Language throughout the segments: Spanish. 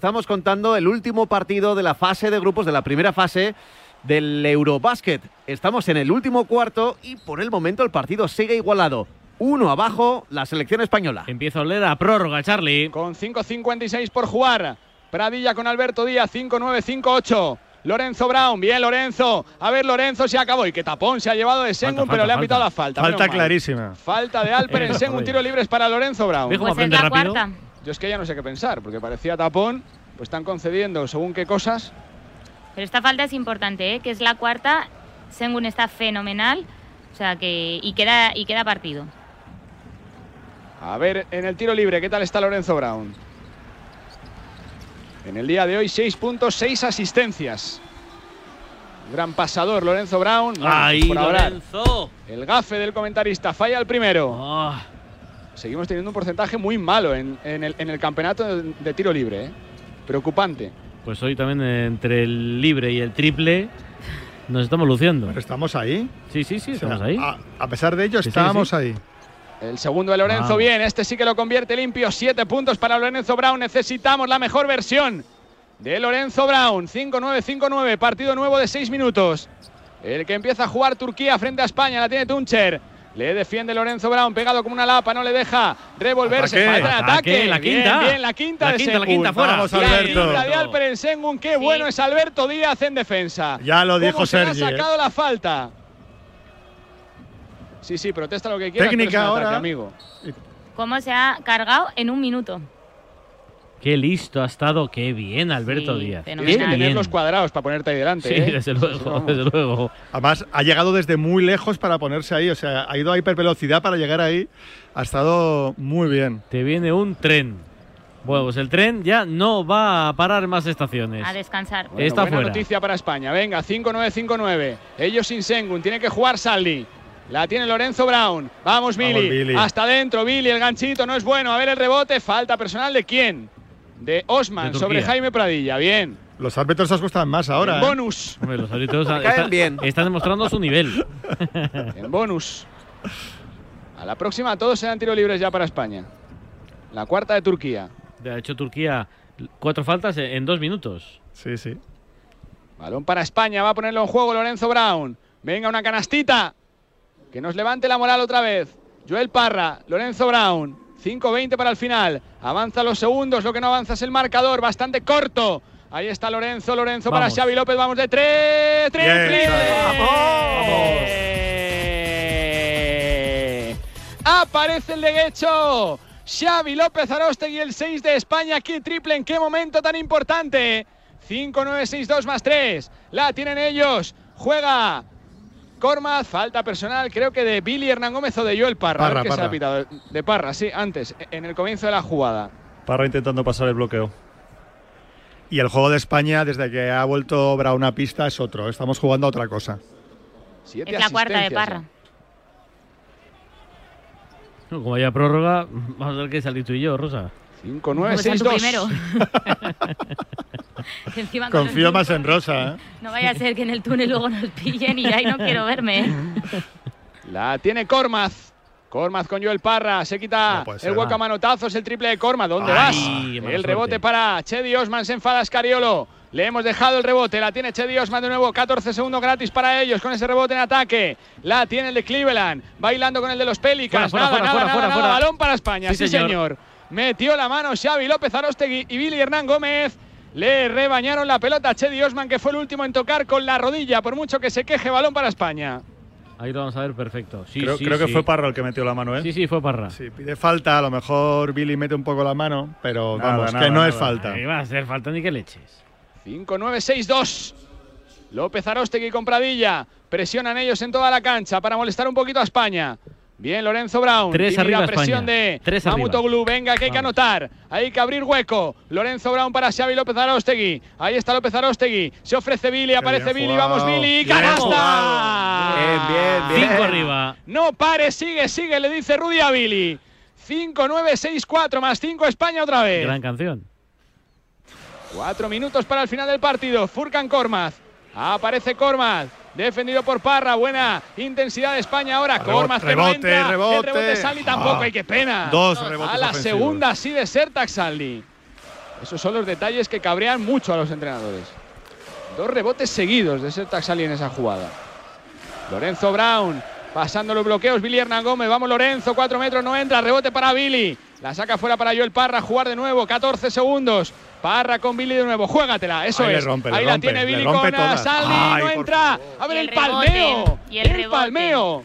Estamos contando el último partido de la fase de grupos, de la primera fase del Eurobasket. Estamos en el último cuarto y por el momento el partido sigue igualado. Uno abajo, la selección española. Empieza a oler a prórroga, Charlie. Con 5.56 por jugar. Pradilla con Alberto Díaz, 5-9-5-8. Lorenzo Brown, bien Lorenzo. A ver, Lorenzo se acabó. Y qué tapón se ha llevado de Sengun, Falta, pero le ha falta, pitado la falta. Falta clarísima. Falta de Alper en Eh, Sengun, tiro libres para Lorenzo Brown. ¿Ves cómo Pues es la rápido? cuarta. Yo es que ya no sé qué pensar, porque parecía tapón, pues están concediendo según qué cosas. Pero esta falta es importante, ¿eh? que es la cuarta. Sengun está fenomenal. O sea que. Y queda, y queda partido. A ver, en el tiro libre, ¿qué tal está Lorenzo Brown? En el día de hoy, 6 puntos, 6 asistencias. Gran pasador, Lorenzo Brown. Bueno, ¡Ay, por ahora, Lorenzo! el gafe del comentarista falla el primero. Ah, Seguimos teniendo un porcentaje muy malo en, en el, en el campeonato de, tiro libre. ¿eh? Preocupante. pues hoy también eh, entre el libre y el triple nos estamos luciendo. Pero estamos ahí. Sí, sí, sí, O sea, estamos ahí. A, a pesar de ello, Sí, estábamos sí. ahí. El segundo de Lorenzo, Wow. bien. Este sí que lo convierte limpio. Siete puntos para Lorenzo Brown. Necesitamos la mejor versión de Lorenzo Brown. 5-9-5-9. Partido nuevo de seis minutos. El que empieza a jugar Turquía frente a España. La tiene Tuncher. Le defiende Lorenzo Brown, pegado como una lapa, no le deja revolverse. Ataque. Falta de ataque. Ataque, la quinta. Bien, la quinta La de quinta, la quinta, fuera. Vamos, La Alberto. quinta de Alperen Sengun. Qué Sí. bueno es Alberto Díaz en defensa. Ya lo ¿Cómo dijo se le Sergi, ha eh? sacado la falta. Sí, sí, protesta lo que quieras. Técnica ataque, ahora. amigo. ¿Cómo se ha cargado en un minuto? Qué listo ha estado, qué bien Alberto Sí, Díaz. Tienes que tener bien. los cuadrados para ponerte ahí delante. Sí, ¿eh? desde luego, desde luego. Además, ha llegado desde muy lejos para ponerse ahí. O sea, ha ido a hipervelocidad para llegar ahí. Ha estado muy bien. Te viene un tren. Bueno, pues el tren ya no va a parar más estaciones. A descansar. Bueno, Está buena fuera. noticia para España. Venga, 5-9-5-9. Ellos sin Sengun. Tiene que jugar Saldi. La tiene Lorenzo Brown. Vamos, Vamos, Billy. Billy. Hasta adentro, Billy. El ganchito no es bueno. A ver el rebote. Falta personal de quién? De Osman De sobre. Jaime Pradilla. Bien. Los árbitros os gustan más ahora. En ¿eh? bonus. Hombre, los árbitros caen están, bien. están demostrando su nivel. En bonus. A la próxima todos serán tiros libres ya para España. La cuarta de Turquía. Ha hecho Turquía cuatro faltas en en dos minutos. Sí, sí. Balón para España, va a ponerlo en juego Lorenzo Brown. Venga, una canastita. Que nos levante la moral otra vez. Joel Parra, Lorenzo Brown. 5-20 para el final. Avanza los segundos, lo que no avanza es el marcador, bastante corto. Ahí está Lorenzo, Lorenzo Vamos. para Xavi López, vamos de tres. ¡Triple! Bien, Aparece el de Guecho. Xavi López Arostegui, el 6 de España. ¡Qué triple! ¿En qué momento tan importante? 5-9-6-2 más 3. La tienen ellos. Juega Cormaz, falta personal, creo que de Billy Hernán Gómez o de Joel Parra. Parra, qué se Parra. ha pitado. De Parra, sí, antes, en el comienzo de la jugada. Parra intentando pasar el bloqueo. Y el juego de España, desde que ha vuelto Brown a pista, es otro. Estamos jugando a otra cosa. Siete Es la cuarta de Parra. ¿eh? No, Como haya prórroga, vamos a ver qué salir tú y yo, Rosa. 5-9, Pues a tú 6-2. primero. Que encima con Confío los más en Rosa. ¿eh? No vaya a ser que en el túnel luego nos pillen y ahí no quiero verme. ¿eh? La tiene Cormaz. Cormaz con Joel Parra. Se quita No puede ser, el hueco a manotazos. El triple de Cormaz. ¿Dónde Ay, vas? El suerte. rebote para Chedi Osman. Se enfada Scariolo. Le hemos dejado el rebote. La tiene Chedi Osman de nuevo. 14 segundos gratis para ellos con ese rebote en ataque. La tiene el de Cleveland. Bailando con el de los Pelicans. Fuera, fuera, nada, fuera, nada, fuera, nada, fuera, nada. fuera. Balón para España. Sí, Sí, señor. señor. Metió la mano Xavi López Arostegui y Billy Hernán Gómez. Le rebañaron la pelota a Chedi Osman, que fue el último en tocar con la rodilla. Por mucho que se queje, balón para España. Ahí lo vamos a ver perfecto. Sí, creo sí, creo que fue Parra el que metió la mano, ¿eh? Sí, sí, fue Parra. Sí, pide falta. A lo mejor Billy mete un poco la mano, pero Nada, vamos, nada, que no es nada. falta. Ahí va a hacer falta ni que leches. 5-9-6-2. López Arostegui con Pradilla. Presionan ellos en toda la cancha para molestar un poquito a España. Bien, Lorenzo Brown. Tres Tímida arriba presión España. de Tres arriba. Mamutoglu. Venga, que hay que anotar. Hay que abrir hueco. Lorenzo Brown para Xavi López Arostegui. Ahí está López Arostegui. Se ofrece Billy. Aparece Billy. jugado. Vamos, Billy. Bien ¡Canasta! Bien, bien, bien. Cinco arriba. No pare, sigue, sigue, le dice Rudy a Billy. 5-9-6-4 más 5 España otra vez. Gran canción. Cuatro minutos para el final del partido. Furkan Kormaz. Aparece Kormaz. Defendido por Parra. Buena intensidad de España ahora. Rebote, que no rebote, entra. El rebote. rebote Saldi tampoco. Ah. Ay, qué pena. Dos rebotes A la ofensivos. segunda sí de Sertak Saldi. Esos son los detalles que cabrean mucho a los entrenadores. Dos rebotes seguidos de Sertac Sali en esa jugada. Lorenzo Brown pasando los bloqueos. Billy Hernán Gómez. Vamos Lorenzo. Cuatro metros no entra. Rebote para Billy. La saca fuera para Joel Parra. Jugar de nuevo. 14 segundos. Parra con Billy de nuevo. Juégatela. Eso Ahí es. rompe, Ahí la rompe, tiene Billy con. Saldi. Ay, No entra. A ver Y el, palmeo. y el palmeo.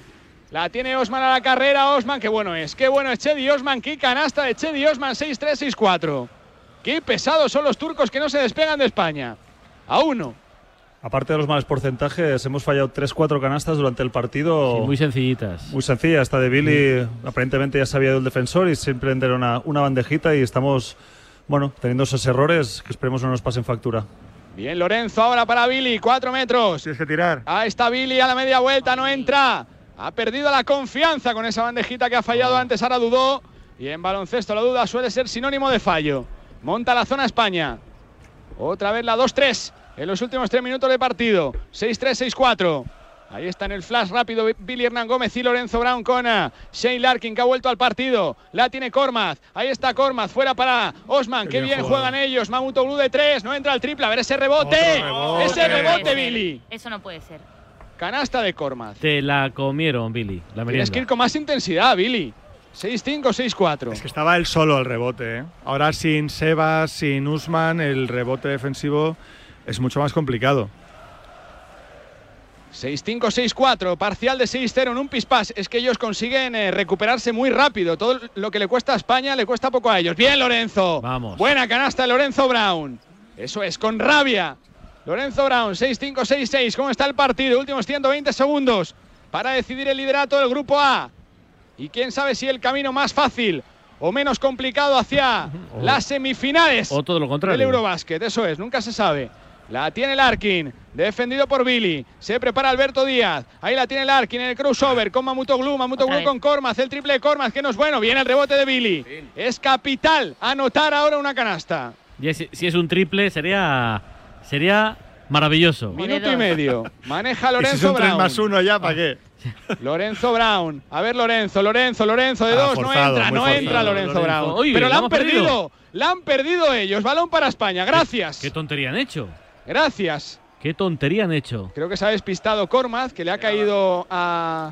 La tiene Osman a la carrera. Osman, qué bueno es. Qué bueno es Chedi Osman. Qué canasta de Chedi Osman. 6-3, 6-4. Qué pesados son los turcos que no se despegan de España. A uno. Aparte de los malos porcentajes, hemos fallado 3-4 canastas durante el partido. Sí, muy sencillitas. Muy sencilla, esta de Billy aparentemente ya sabía del defensor y simplemente era una, una bandejita y estamos, bueno, teniendo esos errores que esperemos no nos pasen factura. Bien, Lorenzo ahora para Billy. Cuatro metros. Tienes que tirar. Ahí está Billy a la media vuelta, no entra. Ha perdido la confianza con esa bandejita que ha fallado antes, ahora dudó. Y en baloncesto la duda suele ser sinónimo de fallo. Monta la zona España. Otra vez la 2-3 en los últimos tres minutos de partido. 6-3, 6-4. Ahí está en el flash rápido Billy Hernán Gómez y Lorenzo Brown con ah, Shane Larkin que ha vuelto al partido. La tiene Cormaz. Ahí está Cormaz. Fuera para Osman. Qué, Qué bien, juegan ellos. Mamuto Blue de 3. No entra el triple. A ver ese rebote. Ese rebote. Billy. Eso no puede ser. Canasta de Cormaz. Te la comieron, Billy. La Tienes merienda. que ir con más intensidad, Billy. 6-5, 6-4. Es que estaba él solo el rebote. ¿eh? Ahora sin Sebas, sin Usman, el rebote defensivo es mucho más complicado. 6-5, 6-4, parcial de 6-0 en un pispás. Es que ellos consiguen eh, recuperarse muy rápido. Todo lo que le cuesta a España le cuesta poco a ellos. Bien, Lorenzo. Vamos. Buena canasta Lorenzo Brown. Eso es, con rabia. Lorenzo Brown, 6-5, 6-6. ¿Cómo está el partido? Últimos 120 segundos para decidir el liderato del grupo A. Y quién sabe si el camino más fácil o menos complicado hacia las semifinales O todo lo contrario. del Eurobasket, eso es, nunca se sabe. La tiene Larkin, defendido por Billy. Se prepara Alberto Díaz. Ahí la tiene Larkin en el crossover con Mamuto Glue. Mamuto Otra Glue vez. con Cormaz, el triple de Cormaz, que no es bueno. Viene el rebote de Billy. Es capital anotar ahora una canasta. Y si, si es un triple, sería, sería maravilloso. Minuto y medio. Maneja y si Lorenzo son 3 Brown. más 1 ya, ¿para qué? Lorenzo Brown. A ver, Lorenzo, Lorenzo, Lorenzo de Ah, dos. forzado, no entra, no forzado. entra Lorenzo, Lorenzo. Brown. Pero la han perdido. perdido. La han perdido ellos. Balón para España. Gracias. ¿Qué tontería han hecho? Gracias. ¿Qué tontería han hecho? Creo que se ha despistado Cormaz, que le ha caído a.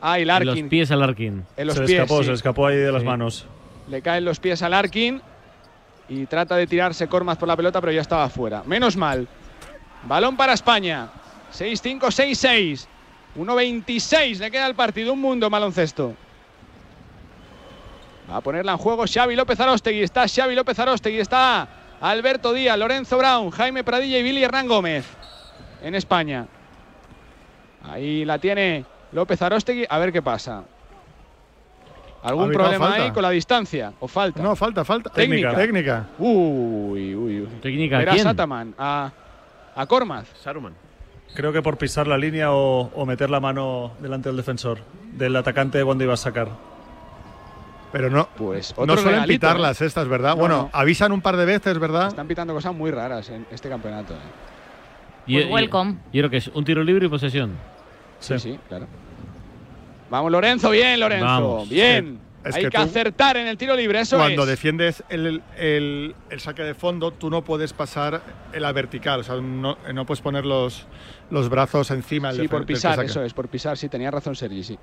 a En Larkin. los pies a Larkin. En los se pies, escapó, sí. se escapó ahí de las manos. Le caen los pies a Larkin y trata de tirarse Cormaz por la pelota, pero ya estaba fuera. Menos mal. Balón para España. 6-5, 6-6. 1-26 le queda el partido. Un mundo en baloncesto. Va a ponerla en juego Xavi López Arostegui. Está Xavi López Arostegui. Está Alberto Díaz, Lorenzo Brown, Jaime Pradilla y Billy Hernán Gómez. En España. Ahí la tiene López Arostegui. A ver qué pasa. ¿Algún problema falta. ahí con la distancia? ¿O falta? No, falta, falta. Técnica. Técnica. Uy, uy, uy. ¿Técnica Era quién? Sataman. A, a Cormaz. Saruman. Creo que por pisar la línea o, o meter la mano delante del defensor, del atacante cuando iba a sacar. Pero no, Pues no suelen regalito, pitarlas ¿eh? estas, ¿verdad? No, bueno, no. avisan un par de veces, ¿verdad? Están pitando cosas muy raras en este campeonato. ¿eh? Y- Pues welcome. Y creo que es un tiro libre y posesión. Sí, sí, claro. Vamos, Lorenzo, bien, Lorenzo. Vamos. Bien. Es Hay que tú- acertar en el tiro libre, eso Cuando es. defiendes el, el- el saque de fondo, tú no puedes pasar en la vertical, o sea, no, no puedes poner los, los brazos encima. del Sí, por pisar, eso es, por pisar, sí, tenía razón Sergi, sí.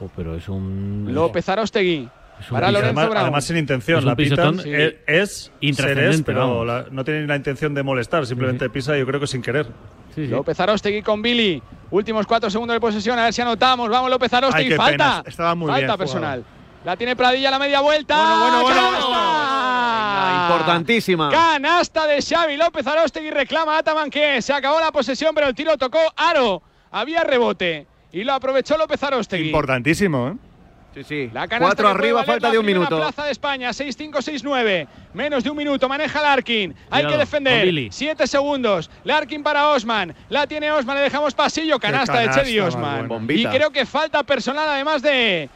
Jo, pero es un. López Arostegui. es para Lorenzo además, Brown. además sin intención, Es la pitan sí. eh, es ser Intrascendente, es, pero la- no tiene la intención de molestar, simplemente pisa yo creo que sin querer. Sí, sí. López Arostegui con Billy. Últimos cuatro segundos de posesión, a ver si anotamos. Vamos, López Arostegui. Ay, falta. pena, estaba muy falta bien jugado. personal. La tiene Pradilla a la media vuelta. Bueno, bueno, bueno. Importantísima. Canasta de Xavi López Arostegui reclama a Ataman que se acabó la posesión, pero el tiro tocó Aro. Había rebote y lo aprovechó López Arostegui. Importantísimo, ¿eh? Sí, sí. La Cuatro arriba, falta la de un minuto. plaza de España, 6-5, 6-9. Menos de un minuto, maneja Larkin. Hay Cuidado, que defender. 7 segundos. Larkin para Osman. La tiene Osman, le dejamos pasillo. Canasta, canasta de Chedi Osman. buena. Y creo que falta personal además de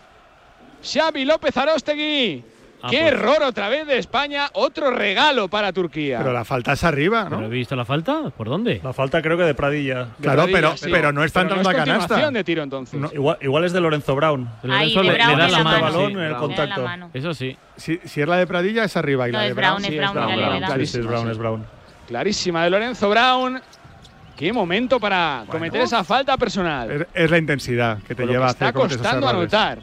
Xavi López Arostegui. Ah, ¡Qué pues. error otra vez de España! Otro regalo para Turquía. Pero la falta es arriba, ¿Pero ¿no? he visto la falta? ¿Por dónde? La falta creo que de Pradilla. De Claro, Pradilla, pero, sí. pero no está Pero entrando es a canasta. de tiro entonces. No. Igual, igual es de Lorenzo Brown. Lorenzo de le, da la la mano. mano. balón sí. en el contacto. mano. Eso sí. Si, si es la de Pradilla, es arriba. Y No, la de es Brown, Sí, es Brown, es Brown, sí. es Brown. Clarísima de Lorenzo Brown. Qué momento para cometer esa falta personal. Es, es la intensidad que te lleva que a está hacer esos costando errores. anotar.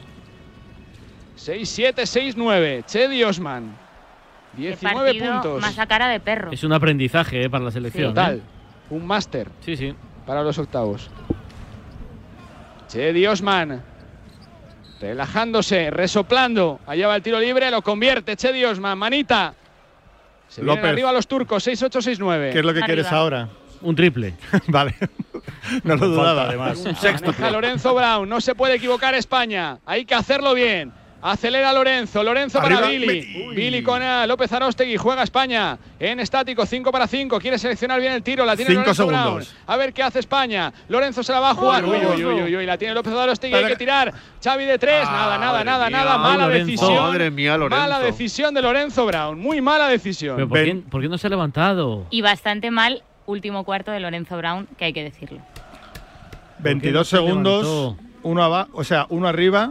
6-7, 6-9. Chedi Osman. Qué 19 partido puntos. más a cara de perro. Es un aprendizaje eh, para la selección. Total. ¿eh? Un máster Sí, sí. para los octavos. Chedi Osman. Relajándose, resoplando. Allá va el tiro libre, lo convierte Chedi Osman. Manita. Se vienen López. arriba los turcos, 6-8, 6-9. ¿Qué es lo que Arriba. quieres ahora? Un triple. vale. no lo dudaba. además. Maneja Lorenzo Brown, no se puede equivocar España, hay que hacerlo bien. Acelera Lorenzo, Lorenzo para Billy. Uy. Billy con López Arostegui, juega España en estático, 5 para 5. Quiere seleccionar bien el tiro, la tiene Cinco Lorenzo segundos. Brown. A ver qué hace España. Lorenzo se la va a jugar. Uy, uy, uy, uy, uy, la tiene López Arostegui, hay que tirar. Xavi de 3, nada, nada, nada, mía. nada. Mala Lorenzo. decisión. Madre mía, Lorenzo. Mala decisión de Lorenzo Brown, muy mala decisión. Pero ¿por qué, Ven. por qué no se ha levantado? Y bastante mal último cuarto de Lorenzo Brown, que hay que decirlo. 22 se segundos, uno abajo, o sea, uno arriba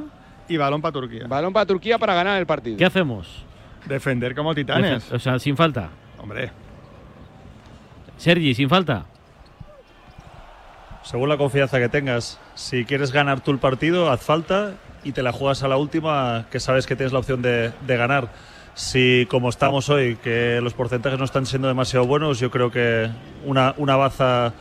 y balón para Turquía. Balón para Turquía para ganar el partido. ¿Qué hacemos? Defender como titanes. O sea, sin falta. Hombre, Sergi, sin falta. Según la confianza que tengas, si quieres ganar tú el partido, haz falta y te la juegas a la última, que sabes que tienes la opción de, de ganar. Si, como estamos hoy, que los porcentajes no están siendo demasiado buenos, yo creo que una, una baza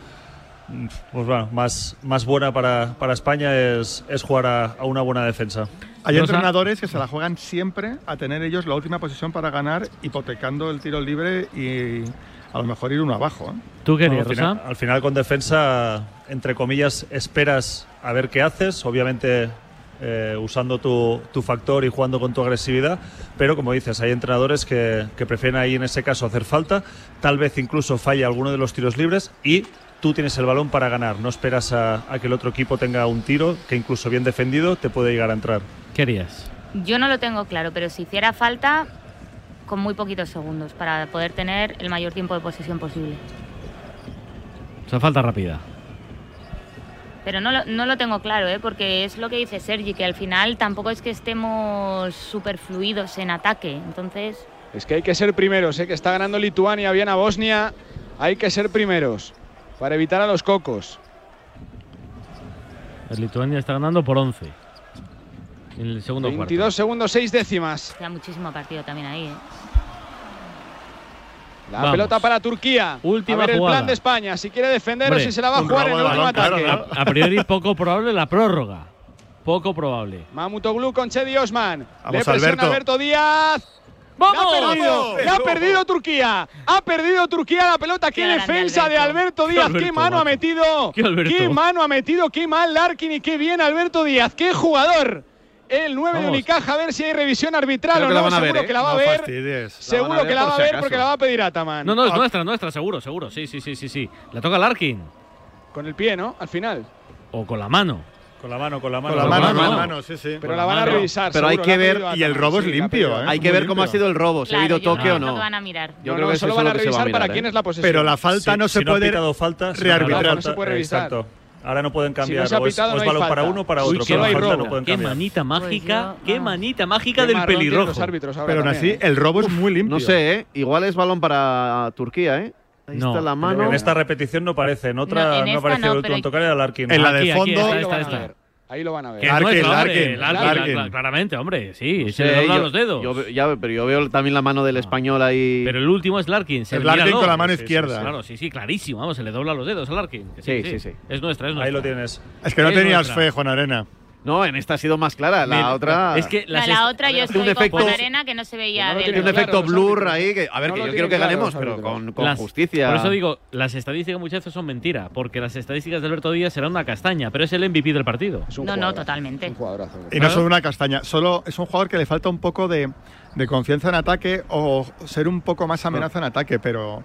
pues bueno, más, más buena para, para España es, es jugar a, a una buena defensa. hay Rosa. entrenadores que se la juegan siempre a tener ellos la última posición para ganar, hipotecando el tiro libre y a lo mejor ir uno abajo. ¿eh? ¿Tú qué Bueno, final, al final, con defensa, entre comillas, esperas a ver qué haces, obviamente eh, usando tu, tu factor y jugando con tu agresividad, pero como dices, hay entrenadores que, que prefieren ahí en ese caso hacer falta, tal vez incluso falle alguno de los tiros libres y tú tienes el balón para ganar, no esperas a, a que el otro equipo tenga un tiro que incluso bien defendido te puede llegar a entrar. ¿Qué harías? Yo no lo tengo claro, pero si hiciera falta, con muy poquitos segundos, para poder tener el mayor tiempo de posesión posible. O sea, falta rápida. Pero no lo, no lo tengo claro, ¿eh? porque es lo que dice Sergi, que al final tampoco es que estemos súper fluidos en ataque. Entonces, Es que hay que ser primeros, ¿eh? que está ganando Lituania, bien a Bosnia. Hay que ser primeros para evitar a los cocos. El Lituania está ganando por 11. En el segundo 22 segundos, 6 décimas. queda muchísimo partido también ahí. ¿eh? La Vamos. pelota para Turquía. Última a ver jugada. el plan de España. Si quiere defender Hombre, o si se la va a jugar en el último claro, ataque. ¿no? cuarto. A priori poco probable la prórroga. Poco probable. Mamutoglu con Chedi Osman. Vamos, Le presiona Alberto. Alberto Díaz. ¡La ha perdido! ¡La ha perdido Turquía! ¡Ha perdido Turquía la pelota! ¡Qué defensa de Alberto. Alberto Díaz! ¡Qué Alberto, mano ha metido! Qué Alberto. ¡Qué mano ha metido! ¡Qué mal Larkin y qué bien Alberto Díaz! ¡Qué jugador! El 9 de Vamos. Unicaja, a ver si hay revisión arbitral Creo o no. ver, Seguro ¿eh? que la va a ver. fastidies. Seguro que la va a ver porque la va a pedir Ataman. No, no, es Ah. nuestra, nuestra, seguro, seguro. Sí, sí, sí, sí, sí. La toca Larkin. Con el pie, ¿no? Al final. O con la mano. Con la mano, con la mano. Con la mano, con la mano. mano, sí, sí. Pero la la van a revisar. Pero hay que ver- y el robo es limpio. ¿eh? Hay que ver cómo ha sido el robo, si ha habido yo toque o que no. van a mirar. Yo No, creo no, que solo van es a se va revisar para quién es la posesión. Pero la falta Si- no si se no ha puede falta, si no ha rearbitrar. No se puede falta- revisar. Exacto. Ahora no pueden Si no cambiar. se ha o es, pitado, o es no balón para falta. uno o para Uy, otro. que pero no la hay falta robo. no pueden Qué cambiar. manita mágica, yo- qué manita mágica Qué del pelirrojo. los árbitros ahora Pero aún así, ¿eh? el robo es muy limpio. No sé, ¿eh? Igual es balón para Turquía, ¿eh? Ahí No, está la En mano. esta repetición no parece. En otra No, no, en esta apareció no, el tocar era Larkin. En la Aquí, de aquí, fondo. esta, Ahí lo esta, van a esta. ver. Ahí lo van a ver. Larkin, Larkin, Larkin, Larkin. cla- claramente, hombre, sí, No se le doblan los dedos. yo ya, pero yo veo también la mano del español ahí. Pero el último es Larkin. Se Es Larkin con la mano Sí, sí, izquierda. Claro, sí, sí, clarísimo. Vamos, se le dobla los dedos a Larkin. Sí, sí, sí. Es nuestra, es nuestra. Ahí lo tienes. Es que no Es tenías nuestra. fe, Juan Arena. No, en esta ha sido más clara. La Mira, otra. Es que La, otra yo un estoy efecto- con Juan Arena que no se veía Pues no tiene un claro, efecto blur ahí. Que, a ver, No que yo quiero que claro ganemos, pero con, con las- justicia. Por eso digo, las estadísticas muchas veces son mentira, porque las estadísticas de Alberto Díaz serán una castaña, pero es el MVP del partido. Es un No, no, totalmente. Un jugadorazo. Y no solo una castaña, solo es un jugador que le falta un poco de, de confianza en ataque o ser un poco más amenaza en ataque, pero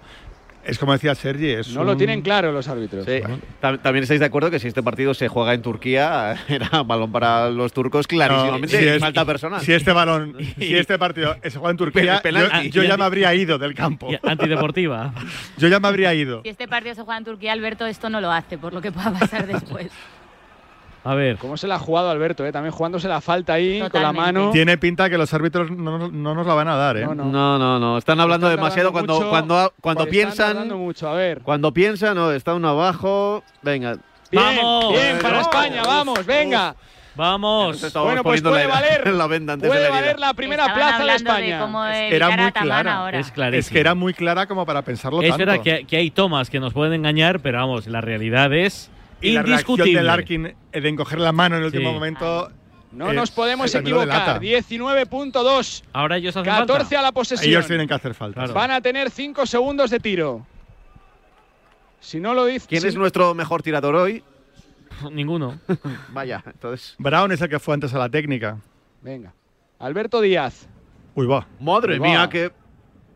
Es como decía Sergi, es No lo un- tienen claro los árbitros. Sí. Tam- También estáis de acuerdo que si este partido se juega en Turquía, era balón para los turcos clarísimamente. No, si es- falta personal. Si este balón, si este partido se juega en Turquía, yo, yo ya me habría ido del campo. Antideportiva. Yo ya me habría ido. Si este partido se juega en Turquía, Alberto esto no lo hace, por lo que pueda pasar después. A ver. ¿Cómo se la ha jugado Alberto? eh? También jugándose la falta ahí con la mano. Tiene pinta que los árbitros no, no nos la van a dar, ¿eh? No, no. No, no, no. Están hablando Están demasiado cuando, mucho. cuando, cuando Están piensan. tardando mucho, a ver. Cuando piensan, no, está uno abajo. Venga. Bien, ¡Vamos! bien, para. España, vamos, venga. Vamos. Bueno, pues puede la, valer. la venda antes de Puede la valer la primera Estaban plaza de hablando España. De cómo Era muy clara. ahora. Es. Es que era muy clara como para pensarlo Es tanto. verdad que, que hay tomas que nos pueden engañar, pero vamos, la realidad es y la indiscutible. de Larkin eh, de encoger la mano en el último momento. No eh, nos podemos equivocar. delata. 19.2. Ahora ellos hacen 14 falta. a la posesión. Ellos tienen que hacer falta. Claro. Van a tener 5 segundos de tiro. Si no lo dice. ¿Quién si- es nuestro mejor tirador hoy? Ninguno. Vaya, entonces. Brown es el que fue antes a la técnica. Venga. Alberto Díaz. Uy, va. Madre mía, que.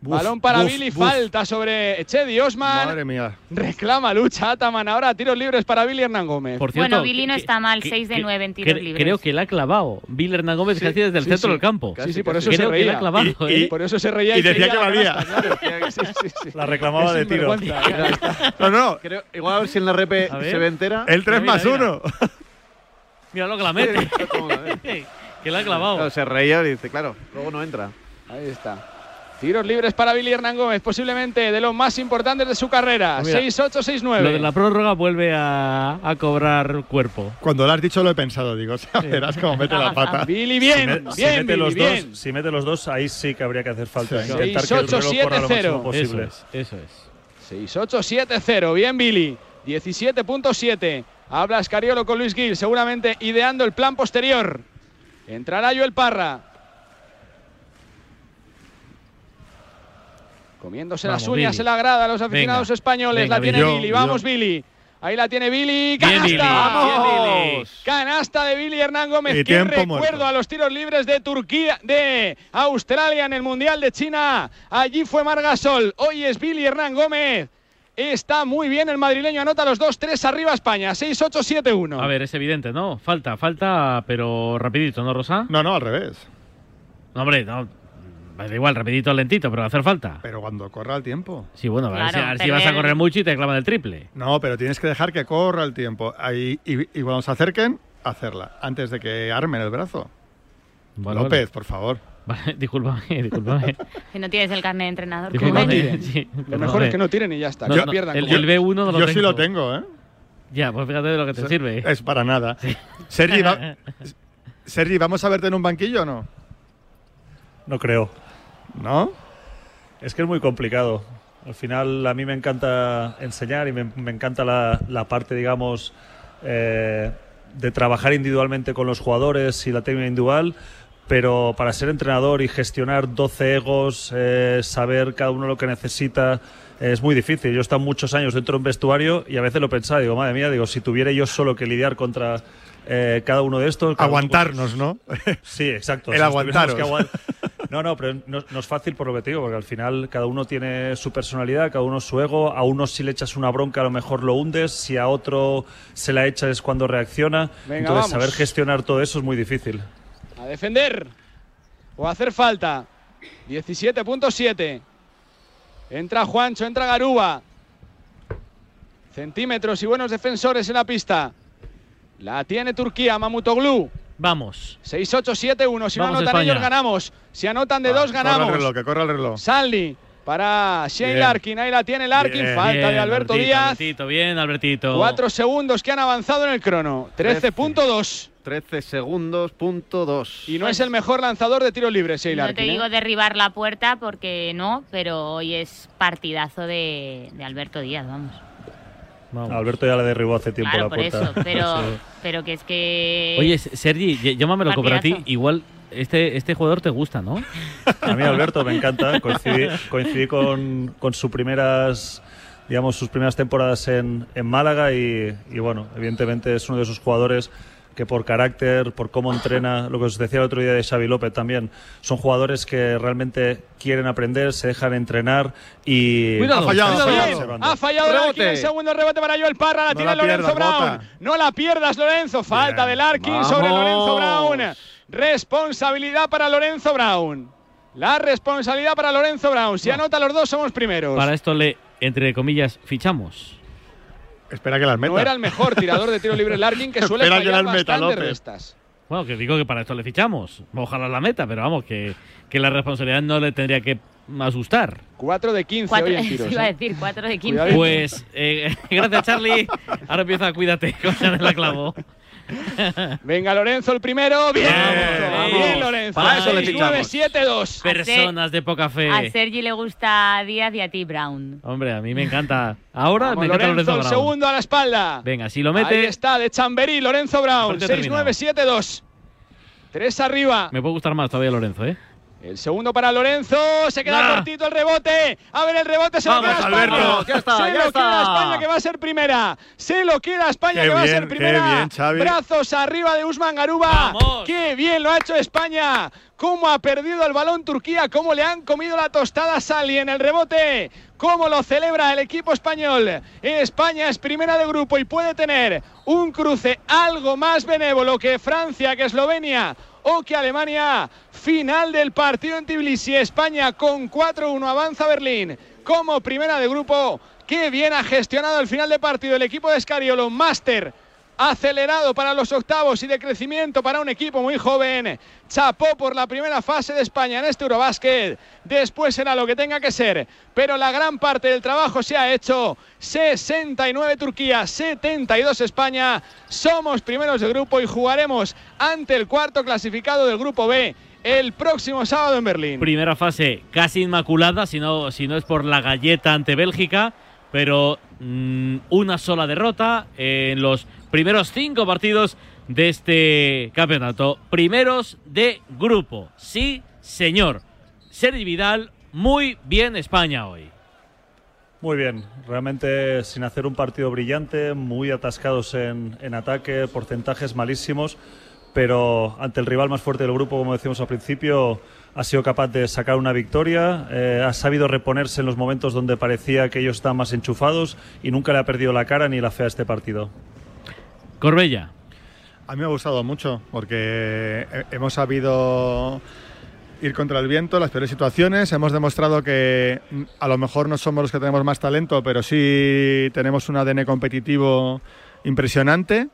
Buf, Balón para buf, Billy. buf. Falta sobre Echedi Osman. Madre mía. Reclama lucha Ataman. Ahora tiros libres para Billy Hernán Gómez. Por cierto, Bueno, Billy no que- está mal, que- 6 de que- 9 en tiros cre- libres. Creo que la ha clavado. Bill Hernán Gómez Sí, casi desde el sí, centro sí. del campo. sí, sí, por eso Creo se que la reía. ha clavado, Y- ¿eh? Por eso se reía Y decía seguía que la valía. canasta, claro. Sí, sí, sí. La reclamaba Es de tiro. está. No, no. Creo, igual a ver si en la repe se ve entera. El 3 Mira, más mira. 1. Mira lo que la mete. que la ha clavado. Se reía y dice, claro, luego no entra. Ahí está. Tiros libres para Billy Hernán Gómez, posiblemente de los más importantes de su carrera. Pues mira, 6-8, 6-9. Lo de la prórroga vuelve a, a cobrar cuerpo. Cuando lo has dicho lo he pensado. Digo, o sea, verás cómo mete la pata. Billy, Si, bien, si bien, mete Billy, los bien. dos, si mete los dos, ahí sí que habría que hacer falta. Sí. Intentar que el 6-8, reloj corra lo 7-0. máximo Eso posible. es, eso es. 6-8-7-0. Bien, Billy. 17.7. Habla Escariolo con Luis Gil, seguramente ideando el plan posterior. Entrará Joel Parra. Comiéndose Vamos, las uñas Billy. en la grada a los aficionados Venga. españoles. Venga, la tiene Billy. Vamos, yo- Billy. Ahí la tiene Billy. Bien, ¡Canasta! Billy. ¡Vamos! Billy. Canasta de Billy Hernán Gómez. Y Qué tiempo recuerdo muerto. a los tiros libres de Turquía, de Australia en el Mundial de China. Allí fue Margasol. Hoy es Billy Hernán Gómez. Está muy bien el madrileño. Anota los dos, tres arriba España. 6-8-7-1. A ver, es evidente, ¿no? Falta, falta, pero rapidito, ¿no, Rosa? No, no, al revés. No, hombre, no. Da igual, rapidito, lentito, pero hacer falta. Pero cuando corra el tiempo. Sí, bueno, a ver si- a ver vas a correr mucho y te clavan el triple. No, pero tienes que dejar que corra el tiempo. Ahí, y, y cuando se acerquen, hacerla. Antes de que armen el brazo. López, por favor. Vale, discúlpame, discúlpame. Si no tienes el carnet de entrenador. él. Sí, Lo mejor es que no tiren y ya está. No, que no no, pierdan. el, como- el B1 no lo Yo tengo. sí lo tengo, ¿eh? Ya, pues fíjate de lo que te sirve. Es para nada. Sergi, va- Sergi, ¿vamos a verte en un banquillo o no? No creo. ¿No? Es que es muy complicado. Al final a mí me encanta enseñar y me, me encanta la, la parte, digamos, eh, de trabajar individualmente con los jugadores y la técnica individual, pero para ser entrenador y gestionar 12 egos, eh, saber cada uno lo que necesita, eh, es muy difícil. Yo he estado muchos años dentro de un vestuario y a veces lo pensaba, digo, madre mía, digo, si tuviera yo solo que lidiar contra eh, cada uno de estos... cada uno, Aguantarnos, ¿no? Sí, exacto. El si aguantaros. que No, no, pero no, no es fácil por lo que te digo, porque al final cada uno tiene su personalidad, cada uno su ego. A uno si le echas una bronca a lo mejor lo hundes, si a otro se la echas es cuando reacciona. Venga, Entonces vamos. saber gestionar todo eso es muy difícil. A defender. O a hacer falta. 17.7. Entra Juancho, entra Garuba. Centímetros y buenos defensores en la pista. La tiene Turquía, Mamutoglu. Vamos. 6-8-7-1. Si no Vamos, anotan España. ellos, ganamos. Si anotan de dos, Corra el reloj, ganamos. que corra el reloj. Salni para Shane Bien. Larkin. Ahí la tiene Larkin. Bien, Falta de Bien, Alberto Albertito, Díaz. Albertito, bien, Albertito. Cuatro segundos que han avanzado en el crono. 13.2. 13 segundos, punto 2. Y no es el mejor lanzador de tiro libre, Shane No Larkin. te ¿eh? digo derribar la puerta porque no, pero hoy es partidazo de, de Alberto Díaz, vamos. Vamos. Alberto ya le derribó hace tiempo Claro, la por puerta. eso, pero, Sí. pero que es que... Oye, Sergi, ll- llámamelo loco, pero a ti igual este, este jugador te gusta, ¿no? A mí Alberto me encanta. Coincidí, coincidí con, con sus primeras digamos sus primeras temporadas en, en Málaga y, y, bueno, evidentemente es uno de esos jugadores que por carácter, por cómo entrena, lo que os decía el otro día de Xavi López también, son jugadores que realmente quieren aprender, se dejan entrenar y... Cuidado, Ha fallado, cuidado. ha fallado. ha fallado. Larkin, el segundo rebote para Joel Parra, la No tiene la Lorenzo pierdas, Brown. Bota. No la pierdas, Lorenzo. Falta Bien. de Larkin sobre Vamos. Lorenzo Brown. Responsabilidad para Lorenzo Brown. La responsabilidad para Lorenzo Brown. Si anota los dos, somos primeros. Para esto le, entre comillas, fichamos. Espera que las meta. no era el mejor tirador de tiro libre Larkin, que suele Espera que fallar las meta, bastantes López. restas. Bueno, que digo que para esto le fichamos. Ojalá la meta, pero vamos, que, que la responsabilidad no le tendría que asustar. 4 de 15 Cuatro, hoy en tiros. iba a ¿eh? decir 4 de 15. Cuidado. Pues, eh, gracias Charlie. Ahora empieza Cuídate con la clavo. Venga, Lorenzo el primero. Bien, Vamos, bien, vamos. Lorenzo. Para eso le 9 fichamos. 7 2 Personas de poca fe. A Sergi le gusta Díaz y a ti Brown. Hombre, a mí me encanta. Ahora Vamos, me encanta Lorenzo, Lorenzo el Brown. segundo a la espalda. Venga, si lo Ahí mete, está, de Chamberí, Lorenzo Brown. Partido 6-9-7-2. Tres arriba. me puede gustar más todavía Lorenzo, ¿eh? El segundo para Lorenzo. Se queda Ah. cortito el rebote. A ver el rebote. Se Vamos, lo queda España. Alberto, ya está, se ya lo está. queda España que va a ser primera. Se lo queda España Qué que va a ser primera. bien. Brazos arriba de Usman Garuba. Vamos. Qué bien lo ha hecho España. Cómo ha perdido el balón Turquía. Cómo le han comido la tostada Sali en el rebote. Cómo lo celebra el equipo español. España es primera de grupo y puede tener un cruce algo más benévolo que Francia, que Eslovenia o que Alemania. Final del partido en Tbilisi. España con 4-1 avanza Berlín como primera de grupo. Qué bien ha gestionado el final de partido el equipo de Scariolo. Máster acelerado para los octavos y de crecimiento para un equipo muy joven. Chapó por la primera fase de España en este Eurobásquet. Después será lo que tenga que ser. Pero la gran parte del trabajo se ha hecho. 69 Turquía, 72 España. Somos primeros de grupo y jugaremos ante el cuarto clasificado del grupo B el próximo sábado en Berlín. Primera fase casi inmaculada, si no, si no es por la galleta ante Bélgica, pero mm, una sola derrota en los primeros cinco partidos de este campeonato. Primeros de grupo. Sí, señor. Sergi Vidal, muy bien España hoy. Muy bien, realmente sin hacer un partido brillante, muy atascados en, ataque, porcentajes malísimos, pero ante el rival más fuerte del grupo, como decíamos al principio, ha sido capaz de sacar una victoria, eh, ha sabido reponerse en los momentos donde parecía que ellos estaban más enchufados y nunca le ha perdido la cara ni la fe a este partido. Corbella. A mí me ha gustado mucho porque he- hemos sabido ir contra el viento, las peores situaciones. Hemos demostrado que a lo mejor no somos los que tenemos más talento, pero sí tenemos un ADN competitivo impresionante.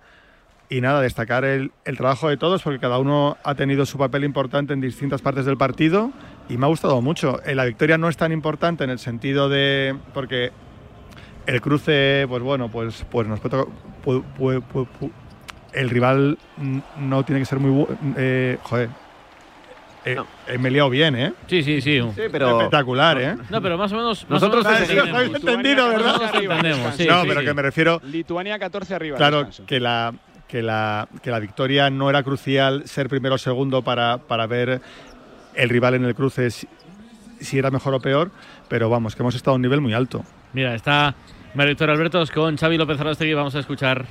Y nada, destacar el, el trabajo de todos porque cada uno ha tenido su papel importante en distintas partes del partido y me ha gustado mucho. Eh, La victoria no es tan importante en el sentido de... porque el cruce, pues bueno, pues, pues nos puede, el rival no tiene que ser muy bu- eh, joder. Eh, No. eh, me he liado bien, ¿eh? Sí, sí, sí. Sí, pero Espectacular, ¿eh? No, pero más o menos. más Nosotros o menos entendemos. Habéis entendido, ¿verdad? Nosotros entendemos, sí, no, sí, pero sí. que me refiero, Lituania 14 arriba. claro, que la, que, la, que la victoria no era crucial ser primero o segundo para, para ver el rival en el cruce si, si era mejor o peor, pero vamos, que hemos estado a un nivel muy alto. Mira, está María Victoria Albertos con Xavi López Arostegui. Vamos a escuchar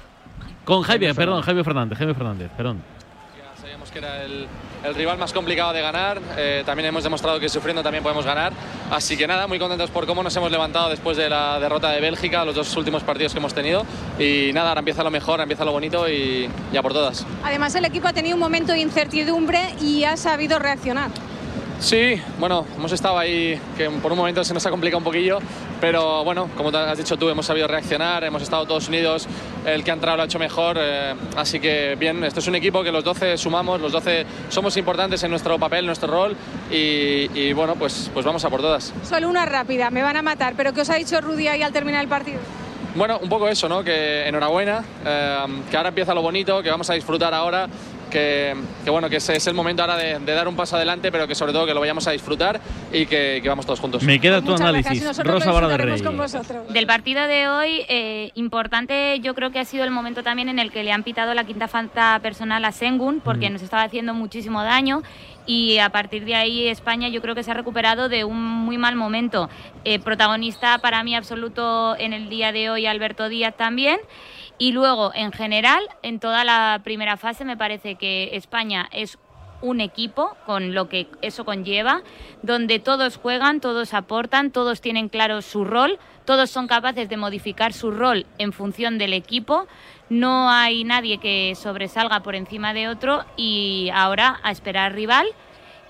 con Jaime, perdón, Jaime Fernández, Jaime Fernández, perdón. Ya Sabíamos que era el, el rival más complicado de ganar. eh, también hemos demostrado que sufriendo también podemos ganar. Así que nada, muy contentos por cómo nos hemos levantado después de la derrota de Bélgica, los dos últimos partidos que hemos tenido. Y nada, ahora empieza lo mejor, empieza lo bonito y ya por todas. Además, el equipo ha tenido un momento de incertidumbre y ha sabido reaccionar. Sí, bueno, hemos estado ahí, que por un momento se nos ha complicado un poquillo, pero bueno, como te has dicho tú, hemos sabido reaccionar, hemos estado todos unidos, el que ha entrado lo ha hecho mejor, eh, así que bien, esto es un equipo que los 12 sumamos, los 12 somos importantes en nuestro papel, en nuestro rol y, y bueno, pues, pues vamos a por todas. Solo una rápida, me van a matar, pero ¿qué os ha dicho Rudy ahí al terminar el partido? Bueno, un poco eso, ¿no? Que enhorabuena, eh, que ahora empieza lo bonito, que vamos a disfrutar ahora, que, que bueno, que ese es el momento ahora de, de dar un paso adelante, pero que sobre todo que lo vayamos a disfrutar y que, que vamos todos juntos. Me queda tu Muchas gracias, análisis, Rosa Vara de disfrutaremos Rey. Del partido de hoy, eh, importante yo creo que ha sido el momento también en el que le han pitado la quinta falta personal a Sengun, porque nos estaba haciendo muchísimo daño y a partir de ahí España yo creo que se ha recuperado de un muy mal momento. Eh, protagonista para mí absoluto en el día de hoy Alberto Díaz también. Y luego, en general, en toda la primera fase me parece que España es un equipo con lo que eso conlleva, donde todos juegan, todos aportan, todos tienen claro su rol, todos son capaces de modificar su rol en función del equipo, no hay nadie que sobresalga por encima de otro y ahora a esperar rival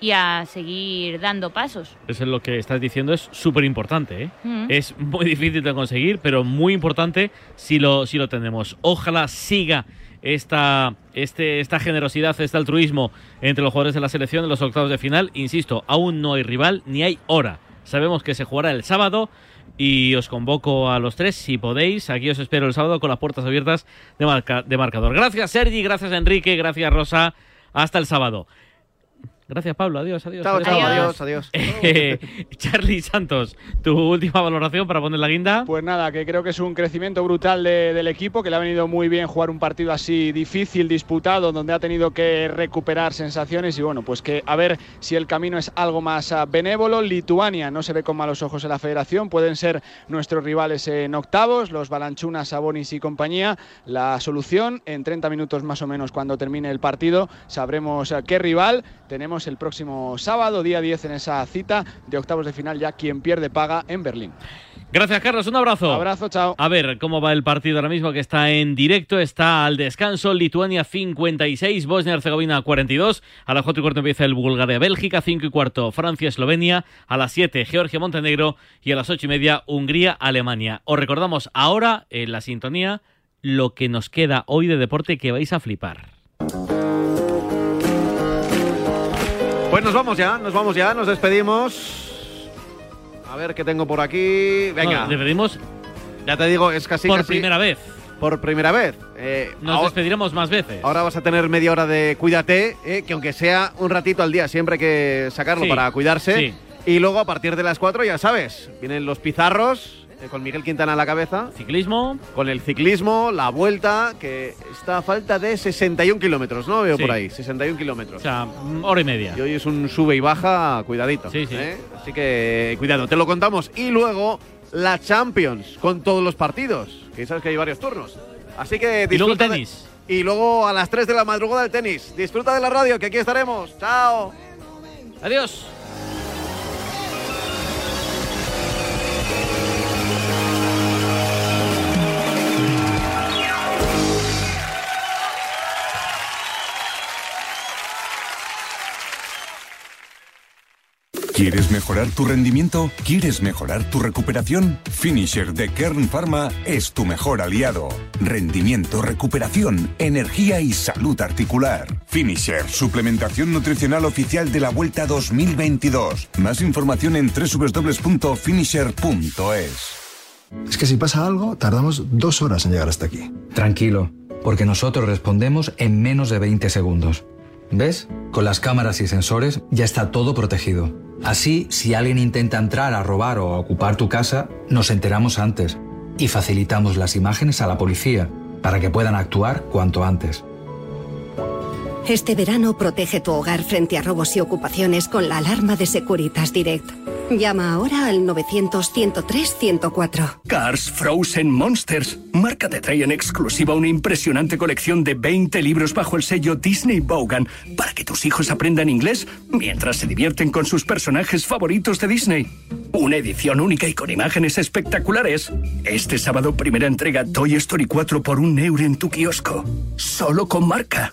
y a seguir dando pasos. Eso es lo que estás diciendo, es súper importante. ¿eh? Mm. Es muy difícil de conseguir, pero muy importante si lo, si lo tenemos. Ojalá siga esta, este, esta generosidad, este altruismo entre los jugadores de la selección en los octavos de final. Insisto, aún no hay rival ni hay hora. Sabemos que se jugará el sábado y os convoco a los tres, si podéis. Aquí os espero el sábado con las puertas abiertas de, marca- de marcador. Gracias, Sergi. Gracias, Enrique. Gracias, Rosa. Hasta el sábado. Gracias, Pablo. Adiós, adiós. Chao, chao, Adiós. adiós, adiós. Eh, Charlie Santos, tu última valoración para poner la guinda. Pues nada, que creo que es un crecimiento brutal de- del equipo, que le ha venido muy bien jugar un partido así difícil, disputado, donde ha tenido que recuperar sensaciones y bueno, pues que a ver si el camino es algo más ah, benévolo. Lituania no se ve con malos ojos en la federación, pueden ser nuestros rivales en octavos, los Balanchunas, Sabonis y compañía. La solución en 30 minutos más o menos cuando termine el partido sabremos ah, qué rival tenemos el próximo sábado, día 10 en esa cita de octavos de final ya quien pierde paga en Berlín. Gracias, Carlos. Un abrazo. Abrazo, chao. A ver cómo va el partido ahora mismo que está en directo. Está al descanso. Lituania 56, Bosnia-Herzegovina 42. A las 4 y cuarto empieza el Bulgaria-Bélgica. 5 y cuarto Francia-Eslovenia. A las 7 Georgia-Montenegro. Y a las 8 y media Hungría-Alemania. Os recordamos ahora en la sintonía lo que nos queda hoy de deporte que vais a flipar. Pues nos vamos ya, nos vamos ya, nos despedimos. A ver qué tengo por aquí. Venga, Nos despedimos ya te digo, es casi por casi primera vez. por primera vez. Eh, Nos ahora, despediremos más veces. ahora vas a tener media hora de cuídate, eh, que aunque sea un ratito al día, siempre hay que sacarlo Sí, para cuidarse. sí. Y luego a partir de las 4, ya sabes, vienen los pizarros, con Miguel Quintana a la cabeza, Ciclismo. con el ciclismo, la vuelta, que está a falta de 61 kilómetros, ¿no? Veo Sí. por ahí, 61 kilómetros. O sea, mm, hora y media. Y hoy es un sube y baja, cuidadito. Sí, sí. ¿eh? Así que cuidado, te lo contamos. Y luego la Champions con todos los partidos, que sabes que hay varios turnos. Así que Y luego el disfruta de- tenis. y luego a las 3 de la madrugada el tenis. Disfruta de la radio, que aquí estaremos. Chao. Adiós. ¿Quieres mejorar tu rendimiento? ¿Quieres mejorar tu recuperación? Finisher de Kern Pharma es tu mejor aliado. Rendimiento, recuperación, energía y salud articular. Finisher, suplementación nutricional oficial de la Vuelta 2022. Más información en www.finisher.es. Es que si pasa algo, tardamos dos horas en llegar hasta aquí. Tranquilo, porque nosotros respondemos en menos de 20 segundos. ¿Ves? Con las cámaras y sensores ya está todo protegido. Así, si alguien intenta entrar a robar o a ocupar tu casa, nos enteramos antes y facilitamos las imágenes a la policía para que puedan actuar cuanto antes. Este verano protege tu hogar frente a robos y ocupaciones con la alarma de Securitas Direct. Llama ahora al 900-103-104. Cars Frozen Monsters. Marca te trae en exclusiva una impresionante colección de 20 libros bajo el sello Disney Bogan para que tus hijos aprendan inglés mientras se divierten con sus personajes favoritos de Disney. Una edición única y con imágenes espectaculares. Este sábado primera entrega Toy Story 4 por un euro en tu kiosco. Solo con marca.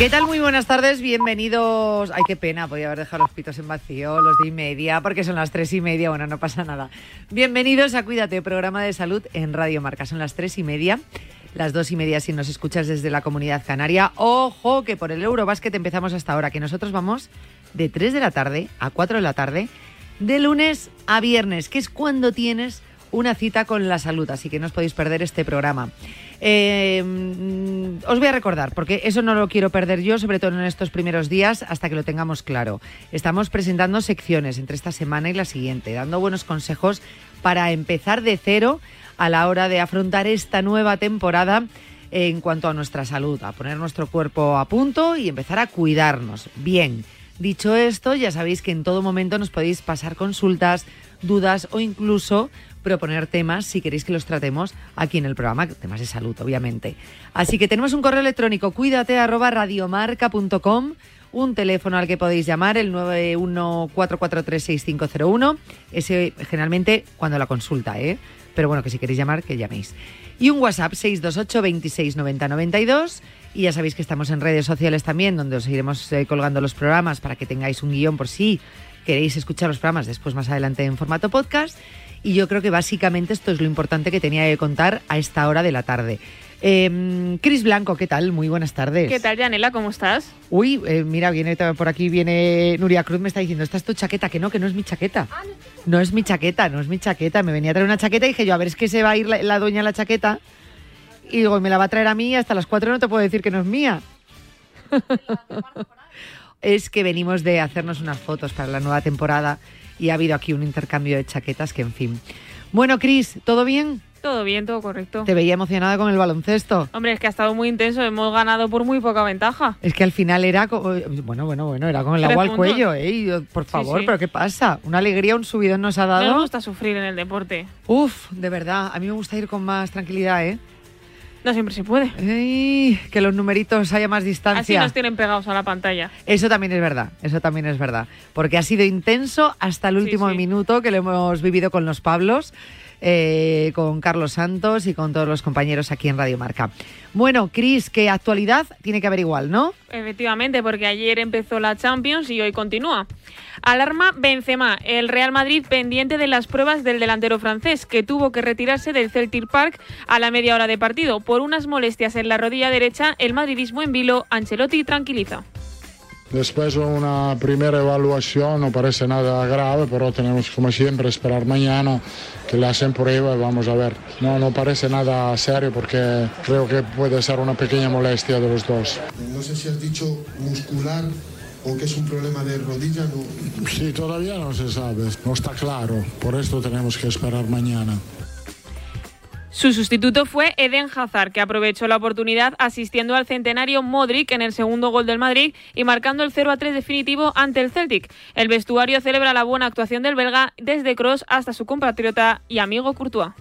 ¿Qué tal? Muy buenas tardes, bienvenidos. Ay, qué pena, podía haber dejado los pitos en vacío, los de y media, porque son las tres y media, bueno, no pasa nada. Bienvenidos a Cuídate, programa de salud en Radio Marca. Son las tres y media, las dos y media si nos escuchas desde la comunidad canaria. Ojo, que por el Eurobásquet empezamos hasta ahora, que nosotros vamos de 3 de la tarde a 4 de la tarde, de lunes a viernes, que es cuando tienes una cita con la salud, así que no os podéis perder este programa. Eh, mm, os voy a recordar, porque eso no lo quiero perder yo, sobre todo en estos primeros días, hasta que lo tengamos claro. Estamos presentando secciones entre esta semana y la siguiente, dando buenos consejos para empezar de cero a la hora de afrontar esta nueva temporada en cuanto a nuestra salud, a poner nuestro cuerpo a punto y empezar a cuidarnos. Bien, dicho esto, ya sabéis que en todo momento nos podéis pasar consultas, dudas o incluso proponer temas si queréis que los tratemos aquí en el programa, temas de salud, obviamente. Así que tenemos un correo electrónico, cuídate arroba radiomarca.com, un teléfono al que podéis llamar, el 914436501, ese generalmente cuando la consulta, ¿eh? Pero bueno, que si queréis llamar, que llaméis. Y un WhatsApp 628 26 90 92. Y ya sabéis que estamos en redes sociales también, donde os iremos eh, colgando los programas para que tengáis un guion por si queréis escuchar los programas después más adelante en formato podcast. Y yo creo que básicamente esto es lo importante que tenía que contar a esta hora de la tarde. Eh, Cris Blanco, ¿qué tal? Muy buenas tardes. ¿Qué tal, Janela? ¿Cómo estás? Uy, eh, mira, viene por aquí, viene Nuria Cruz, me está diciendo, esta es tu chaqueta, que no, que no es mi chaqueta. No es mi chaqueta, no es mi chaqueta. Me venía a traer una chaqueta y dije yo, a ver, es que se va a ir la, la doña la chaqueta. Y digo, me la va a traer a mí y hasta las cuatro no te puedo decir que no es mía. es que venimos de hacernos unas fotos para la nueva temporada y ha habido aquí un intercambio de chaquetas que, en fin. Bueno, Cris, ¿todo bien? Todo bien, todo correcto. Te veía emocionada con el baloncesto. Hombre, es que ha estado muy intenso, hemos ganado por muy poca ventaja. Es que al final era, co- bueno, bueno, bueno, era con el agua al cuello, ¿eh? Yo, por favor, sí. pero ¿qué pasa? Una alegría, un subidón nos ha No dado. me gusta sufrir en el deporte. Uf, de verdad, a mí me gusta ir con más tranquilidad, ¿eh? No siempre se puede. Ay, que los numeritos haya más Así distancia. nos tienen pegados a la pantalla. Eso también es verdad, eso también es verdad. Porque ha sido intenso hasta el último minuto que lo hemos vivido con los Pablos, eh, con Carlos Santos y con todos los compañeros aquí en Radio Marca. Bueno, Cris, que actualidad tiene que haber igual, ¿no? Efectivamente, porque ayer empezó la Champions y hoy continúa. Alarma Benzema, el Real Madrid pendiente de las pruebas del delantero francés, que tuvo que retirarse del Celtic Park a la media hora de partido. Por unas molestias en la rodilla derecha, el madridismo en vilo, Ancelotti tranquiliza. Después de una primera evaluación no parece nada grave, pero tenemos como siempre esperar mañana que le hacen prueba y vamos a ver. No, no parece nada serio porque creo que puede ser una pequeña molestia de los dos. No sé si has dicho muscular o que es un problema de rodilla. No. Sí, todavía no se sabe, no está claro, por esto tenemos que esperar mañana. Su sustituto fue Eden Hazard, que aprovechó la oportunidad asistiendo al centenario Modric en el segundo gol del Madrid y marcando el 0 a 3 definitivo ante el Celtic. El vestuario celebra la buena actuación del belga desde Cross hasta su compatriota y amigo Courtois.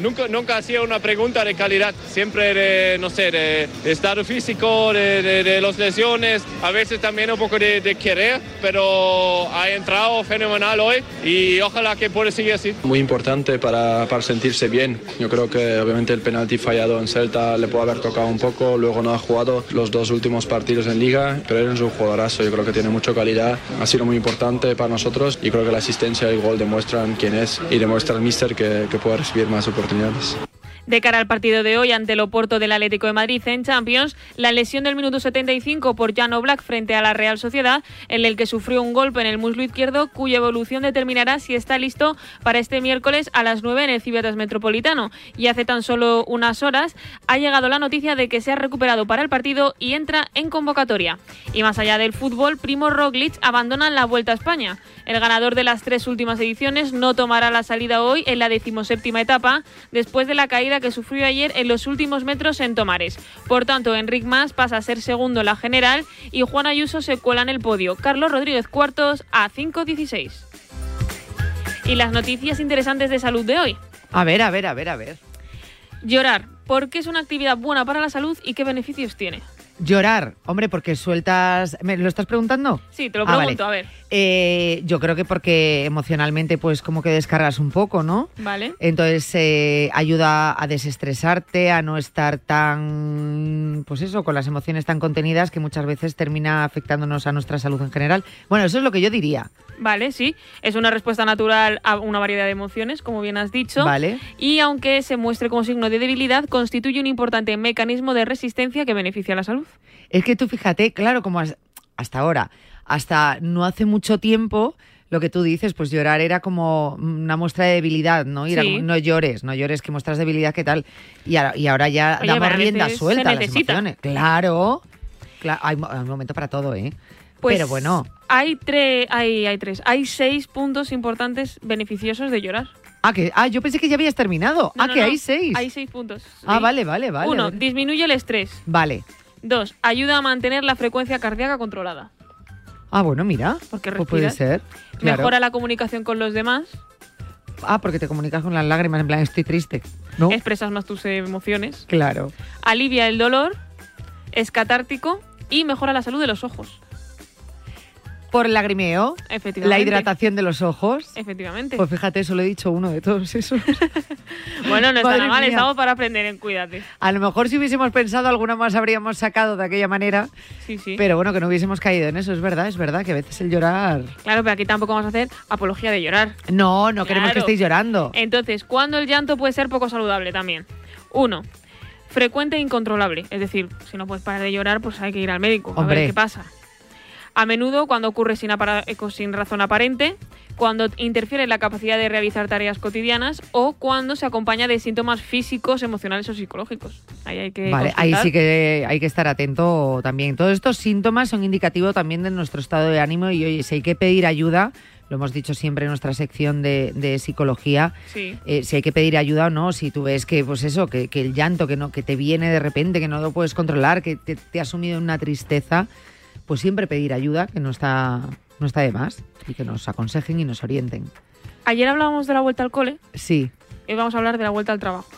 Nunca, nunca hacía una pregunta de calidad, siempre de, no sé, de, de estado físico, de, de, de las lesiones, a veces también un poco de, querer, pero ha entrado fenomenal hoy y ojalá que pueda seguir así. Muy importante para, para sentirse bien. Yo creo que obviamente el penalti fallado en Celta le puede haber tocado un poco, luego no ha jugado los dos últimos partidos en liga, pero él es un jugadorazo, yo creo que tiene mucha calidad, ha sido muy importante para nosotros y creo que la asistencia y el gol demuestran quién es y demuestra al míster que, que puede recibir más oportunidades. oportunidades. De cara al partido de hoy ante el Oporto del Atlético de Madrid en Champions, la lesión del minuto 75 por Jan Black frente a la Real Sociedad, en el que sufrió un golpe en el muslo izquierdo, cuya evolución determinará si está listo para este miércoles a las 9 en el Cibetas Metropolitano. Y hace tan solo unas horas ha llegado la noticia de que se ha recuperado para el partido y entra en convocatoria. Y más allá del fútbol, Primo Roglic abandona la Vuelta a España. El ganador de las tres últimas ediciones no tomará la salida hoy en la decimoséptima etapa, después de la caída que sufrió ayer en los últimos metros en Tomares. Por tanto, Enric Mas pasa a ser segundo en la general y Juan Ayuso se cuela en el podio. Carlos Rodríguez cuartos a 5.16. Y las noticias interesantes de salud de hoy. A ver, a ver, a ver, a ver. Llorar. ¿Por qué es una actividad buena para la salud y qué beneficios tiene? Llorar, hombre, porque sueltas... ¿Me lo estás preguntando? Sí, te lo Ah, vale. pregunto, a ver. Eh, yo creo que porque emocionalmente pues como que descargas un poco, ¿no? Vale. Entonces eh, ayuda a desestresarte, a no estar tan, pues eso, con las emociones tan contenidas que muchas veces termina afectándonos a nuestra salud en general. Bueno, eso es lo que yo diría. Vale, sí. Es una respuesta natural a una variedad de emociones, como bien has dicho. Vale. Y aunque se muestre como signo de debilidad, constituye un importante mecanismo de resistencia que beneficia a la salud. Es que tú fíjate, claro, como has- hasta ahora, hasta no hace mucho tiempo, lo que tú dices, pues llorar era como una muestra de debilidad, ¿no? Y era Sí. como, no llores, no llores, que muestras debilidad, ¿qué tal? Y ahora, y ahora ya Oye, damos a rienda suelta a las emociones. Claro, claro hay, mo- hay un momento para todo, ¿eh? Pues Pero bueno, Hay, tres, hay, hay tres. Hay seis puntos importantes beneficiosos de llorar. ah, que, ah, yo pensé que ya habías terminado. No, ah, no, que no. hay seis. Hay seis puntos. Ah, sí. vale, vale, vale. Uno, vale. disminuye el estrés. Vale. Dos, ayuda a mantener la frecuencia cardíaca controlada. Ah, bueno, mira. Porque pues puede ser. claro. Mejora la comunicación con los demás. Ah, porque te comunicas con las lágrimas, en plan, estoy triste. ¿No? Expresas más tus emociones. Claro. Alivia el dolor. Es catártico. Y mejora la salud de los ojos. Por el lagrimeo, Efectivamente. la hidratación de los ojos. Efectivamente. Pues fíjate, solo he dicho uno de todos esos. bueno, no está nada mal. mía. Estamos para aprender en Cuídate. A lo mejor si hubiésemos pensado alguna más habríamos sacado de aquella manera. Sí, sí. Pero bueno, que no hubiésemos caído en eso, es verdad, es verdad, que a veces el llorar... Claro, pero aquí tampoco vamos a hacer apología de llorar. No, no queremos que estéis llorando. Entonces, ¿cuándo el llanto puede ser poco saludable también? Uno, frecuente e incontrolable. Es decir, si no puedes parar de llorar, pues hay que ir al médico a ver qué pasa. A menudo, cuando ocurre sin, eh, sin razón aparente, cuando interfiere en la capacidad de realizar tareas cotidianas o cuando se acompaña de síntomas físicos, emocionales o psicológicos. Ahí hay que Vale, ahí consultar. sí que hay que estar atento también. Todos estos síntomas son indicativos también de nuestro estado de ánimo y oye, si hay que pedir ayuda, lo hemos dicho siempre en nuestra sección de, de psicología, Sí. eh, si hay que pedir ayuda o no, si tú ves que pues eso, que, que el llanto que no, que te viene de repente, que no lo puedes controlar, que te, te ha sumido en una tristeza, pues siempre pedir ayuda, que no está, no está de más, y que nos aconsejen y nos orienten. Ayer hablábamos de la vuelta al cole Sí, y vamos a hablar de la vuelta al trabajo.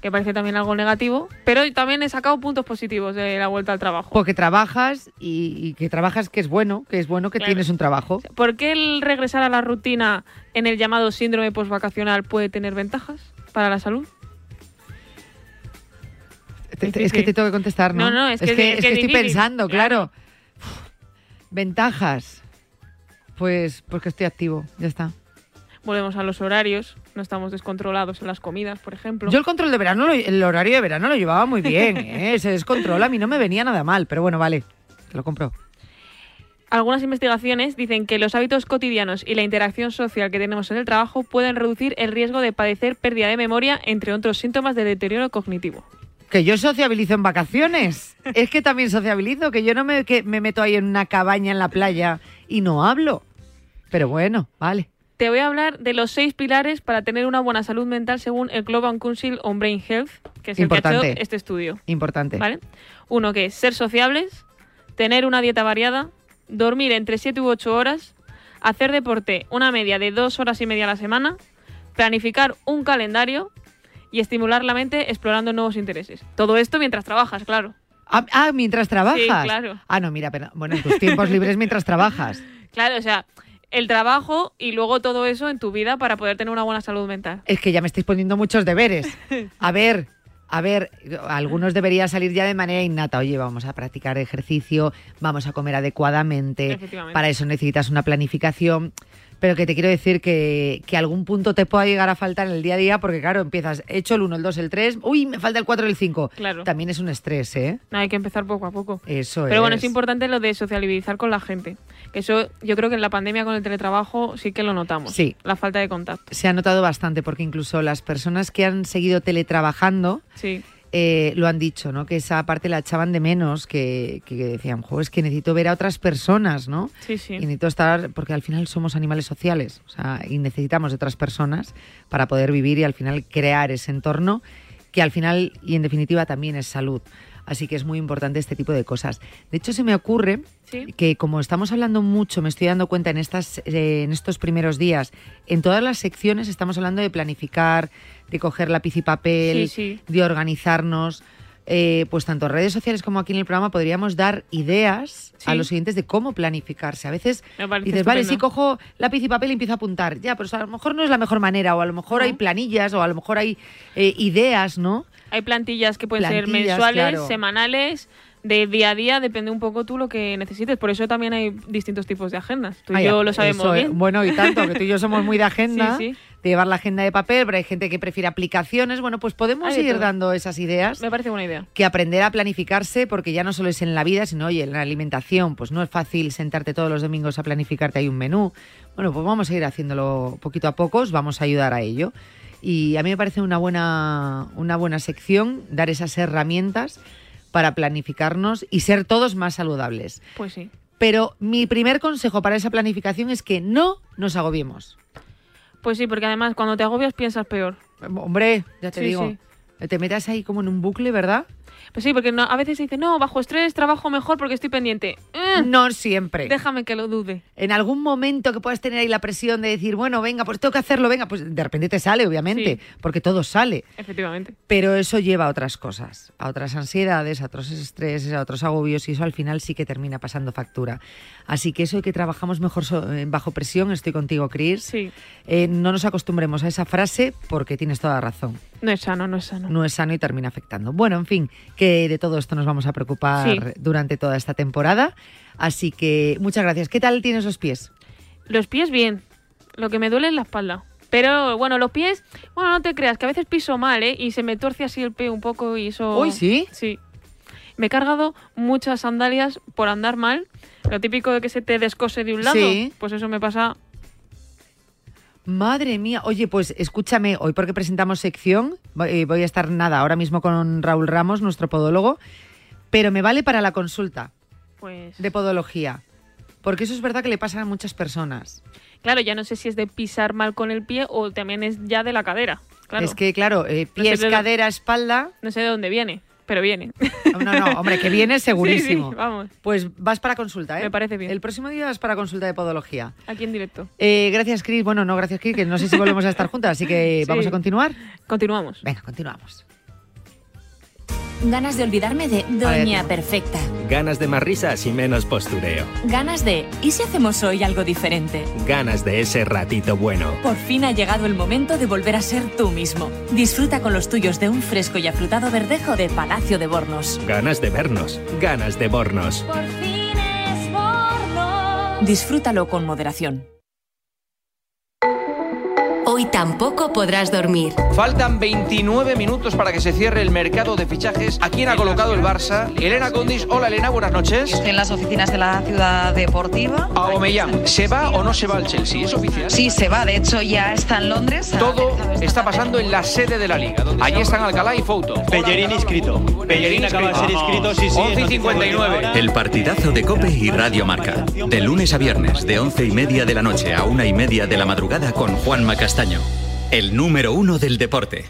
Que parece también algo negativo, pero también he sacado puntos positivos de la vuelta al trabajo. porque trabajas y, y que trabajas que es bueno, que es bueno que Claro. tienes un trabajo. ¿Por qué el regresar a la rutina en el llamado síndrome postvacacional puede tener ventajas para la salud? Te- te- es que te tengo que contestar, ¿no? No, no, es que- es que, es es que que es estoy pensando, claro. claro. Ventajas. Pues porque estoy activo, ya está. Volvemos a los horarios, no estamos descontrolados en las comidas, por ejemplo. Yo el control de verano, el horario de verano lo llevaba muy bien, ¿eh? Ese descontrol a mí no me venía nada mal, pero bueno, vale, te lo compro. Algunas investigaciones dicen que los hábitos cotidianos y la interacción social que tenemos en el trabajo pueden reducir el riesgo de padecer pérdida de memoria, entre otros síntomas de deterioro cognitivo. Que yo sociabilizo en vacaciones. es que también sociabilizo, que yo no me, que me meto ahí en una cabaña en la playa y no hablo. Pero bueno, vale. Te voy a hablar de los seis pilares para tener una buena salud mental según el Global Council on Brain Health, que es el que ha Importante. hecho este estudio. Importante. ¿Vale? Uno que es ser sociables, tener una dieta variada, dormir entre 7 u 8 horas, hacer deporte una media de 2 horas y media a la semana, planificar un calendario y estimular la mente explorando nuevos intereses. Todo esto mientras trabajas, claro. Ah, ah, mientras trabajas. Sí, claro. Ah, no, mira, pero, bueno, en tus tiempos libres mientras trabajas. Claro, o sea, el trabajo y luego todo eso en tu vida para poder tener una buena salud mental. Es que ya me estáis poniendo muchos deberes. A ver, a ver, algunos debería salir ya de manera innata. Oye, vamos a practicar ejercicio, vamos a comer adecuadamente. Efectivamente. Para eso necesitas una planificación. Pero que te quiero decir que, que algún punto te pueda llegar a faltar en el día a día, porque claro, empiezas, he hecho el 1, el 2, el 3, uy, me falta el 4 y el 5. Claro. También es un estrés, ¿eh? No, hay que empezar poco a poco. Eso Pero bueno, es. es importante lo de socializar con la gente. Que eso yo creo que en la pandemia con el teletrabajo sí que lo notamos. Sí. La falta de contacto. Se ha notado bastante, porque incluso las personas que han seguido teletrabajando, Sí. Eh, lo han dicho, ¿no? Que esa parte la echaban de menos, que, que decían, jo, es que necesito ver a otras personas, ¿no? Sí, sí. Y necesito estar, porque al final somos animales sociales, o sea, y necesitamos de otras personas para poder vivir y al final crear ese entorno que al final y en definitiva también es salud. Así que es muy importante este tipo de cosas. De hecho, se me ocurre Sí. que como estamos hablando mucho, me estoy dando cuenta en, estas, eh, en estos primeros días, en todas las secciones estamos hablando de planificar, de coger lápiz y papel, Sí, sí. de organizarnos. Eh, pues tanto en redes sociales como aquí en el programa podríamos dar ideas a los siguientes de cómo planificarse. A veces dices, vale, sí, cojo lápiz y papel y empiezo a apuntar. Ya, pero a lo mejor no es la mejor manera, o a lo mejor hay planillas, o a lo mejor hay eh, ideas, ¿no? Hay plantillas que pueden ser mensuales, claro. semanales, de día a día, depende un poco tú lo que necesites. Por eso también hay distintos tipos de agendas. Tú y Ay, yo lo sabemos eso, bien. Bueno, y tanto, que tú y yo somos muy de agenda, Sí, sí. de llevar la agenda de papel, pero hay gente que prefiere aplicaciones. Bueno, pues podemos ir todo. dando esas ideas. Me parece buena idea. que aprender a planificarse, porque ya no solo es en la vida, sino oye, en la alimentación, pues no es fácil sentarte todos los domingos a planificarte ahí un menú. Bueno, pues vamos a ir haciéndolo poquito a poco, os vamos a ayudar a ello. Y a mí me parece una buena, una buena sección dar esas herramientas para planificarnos y ser todos más saludables. Pues sí. Pero mi primer consejo para esa planificación es que no nos agobiemos. Pues sí, porque además cuando te agobias piensas peor. Hombre, ya te Sí, digo, te metas ahí como en un bucle, ¿verdad? Pues sí, porque no- a veces se dice, no, bajo estrés trabajo mejor porque estoy pendiente. Eh, No siempre. Déjame que lo dude. en algún momento que puedas tener ahí la presión de decir, bueno, venga, pues tengo que hacerlo, venga, pues de repente te sale, obviamente, porque todo sale. Efectivamente. Pero eso lleva a otras cosas, a otras ansiedades, a otros estreses, a otros agobios y eso al final sí que termina pasando factura. Así que eso de que trabajamos mejor so- eh, bajo presión, estoy contigo, Chris. Sí. Eh, no nos acostumbremos a esa frase porque tienes toda la razón. No es sano, no es sano. No es sano y termina afectando. Bueno, en fin, que de todo esto nos vamos a preocupar Sí. durante toda esta temporada. Así que muchas gracias. ¿Qué tal tienes los pies? Los pies bien. Lo que me duele es la espalda. Pero bueno, los pies, bueno, no te creas, que a veces piso mal, ¿eh? Y se me torce así el pie un poco y eso... ¿Hoy sí? Sí. Me he cargado muchas sandalias por andar mal. Lo típico de que se te descose de un lado. Sí. Pues eso me pasa... Madre mía, oye, pues escúchame, hoy porque presentamos sección, voy eh, voy a estar nada, ahora mismo con Raúl Ramos, nuestro podólogo, pero me vale para la consulta Pues... de podología, porque eso es verdad que le pasa a muchas personas. Claro, ya no sé si es de pisar mal con el pie o también es ya de la cadera. Claro. Es que, claro, eh, No sé pies, de- cadera, espalda, No sé de dónde viene, pero viene. no, no, hombre, que viene segurísimo. Sí, sí, vamos. Pues vas para consulta, ¿eh? Me parece bien. El próximo día vas para consulta de podología. Aquí en directo. Eh, gracias, Cris. Bueno, no, gracias, Cris, que no sé si volvemos a estar juntas, así que Sí. vamos a continuar. Continuamos. Venga, continuamos. Ganas de olvidarme de Doña Perfecta. Ganas de más risas y menos postureo. Ganas de ¿y si hacemos hoy algo diferente? Ganas de ese ratito bueno. Por fin ha llegado el momento de volver a ser tú mismo. Disfruta con los tuyos de un fresco y afrutado verdejo de Palacio de Bornos. Ganas de vernos. Ganas de bornos. Por fin es Bornos. Disfrútalo con moderación. Hoy tampoco podrás dormir. Faltan 29 minutos para que se cierre el mercado de fichajes. ¿A quién ha colocado el Barça? Elena Condis. Hola Elena, buenas noches. Estoy en las oficinas de la ciudad deportiva. Aubameyang, ¿se va o no se va al Chelsea? ¿Es oficial? Sí, se va. De hecho, ya está en Londres. Todo está pasando en la sede de la liga. Allí están Alcalá y Fouto. Pellerín inscrito. Pellerín acaba de ser inscrito, sí, sí. 11 y 59. El partidazo de Cope y Radio Marca. De lunes a viernes, de once y media de la noche a una y media de la madrugada con Juanma Castaño. El número uno del deporte.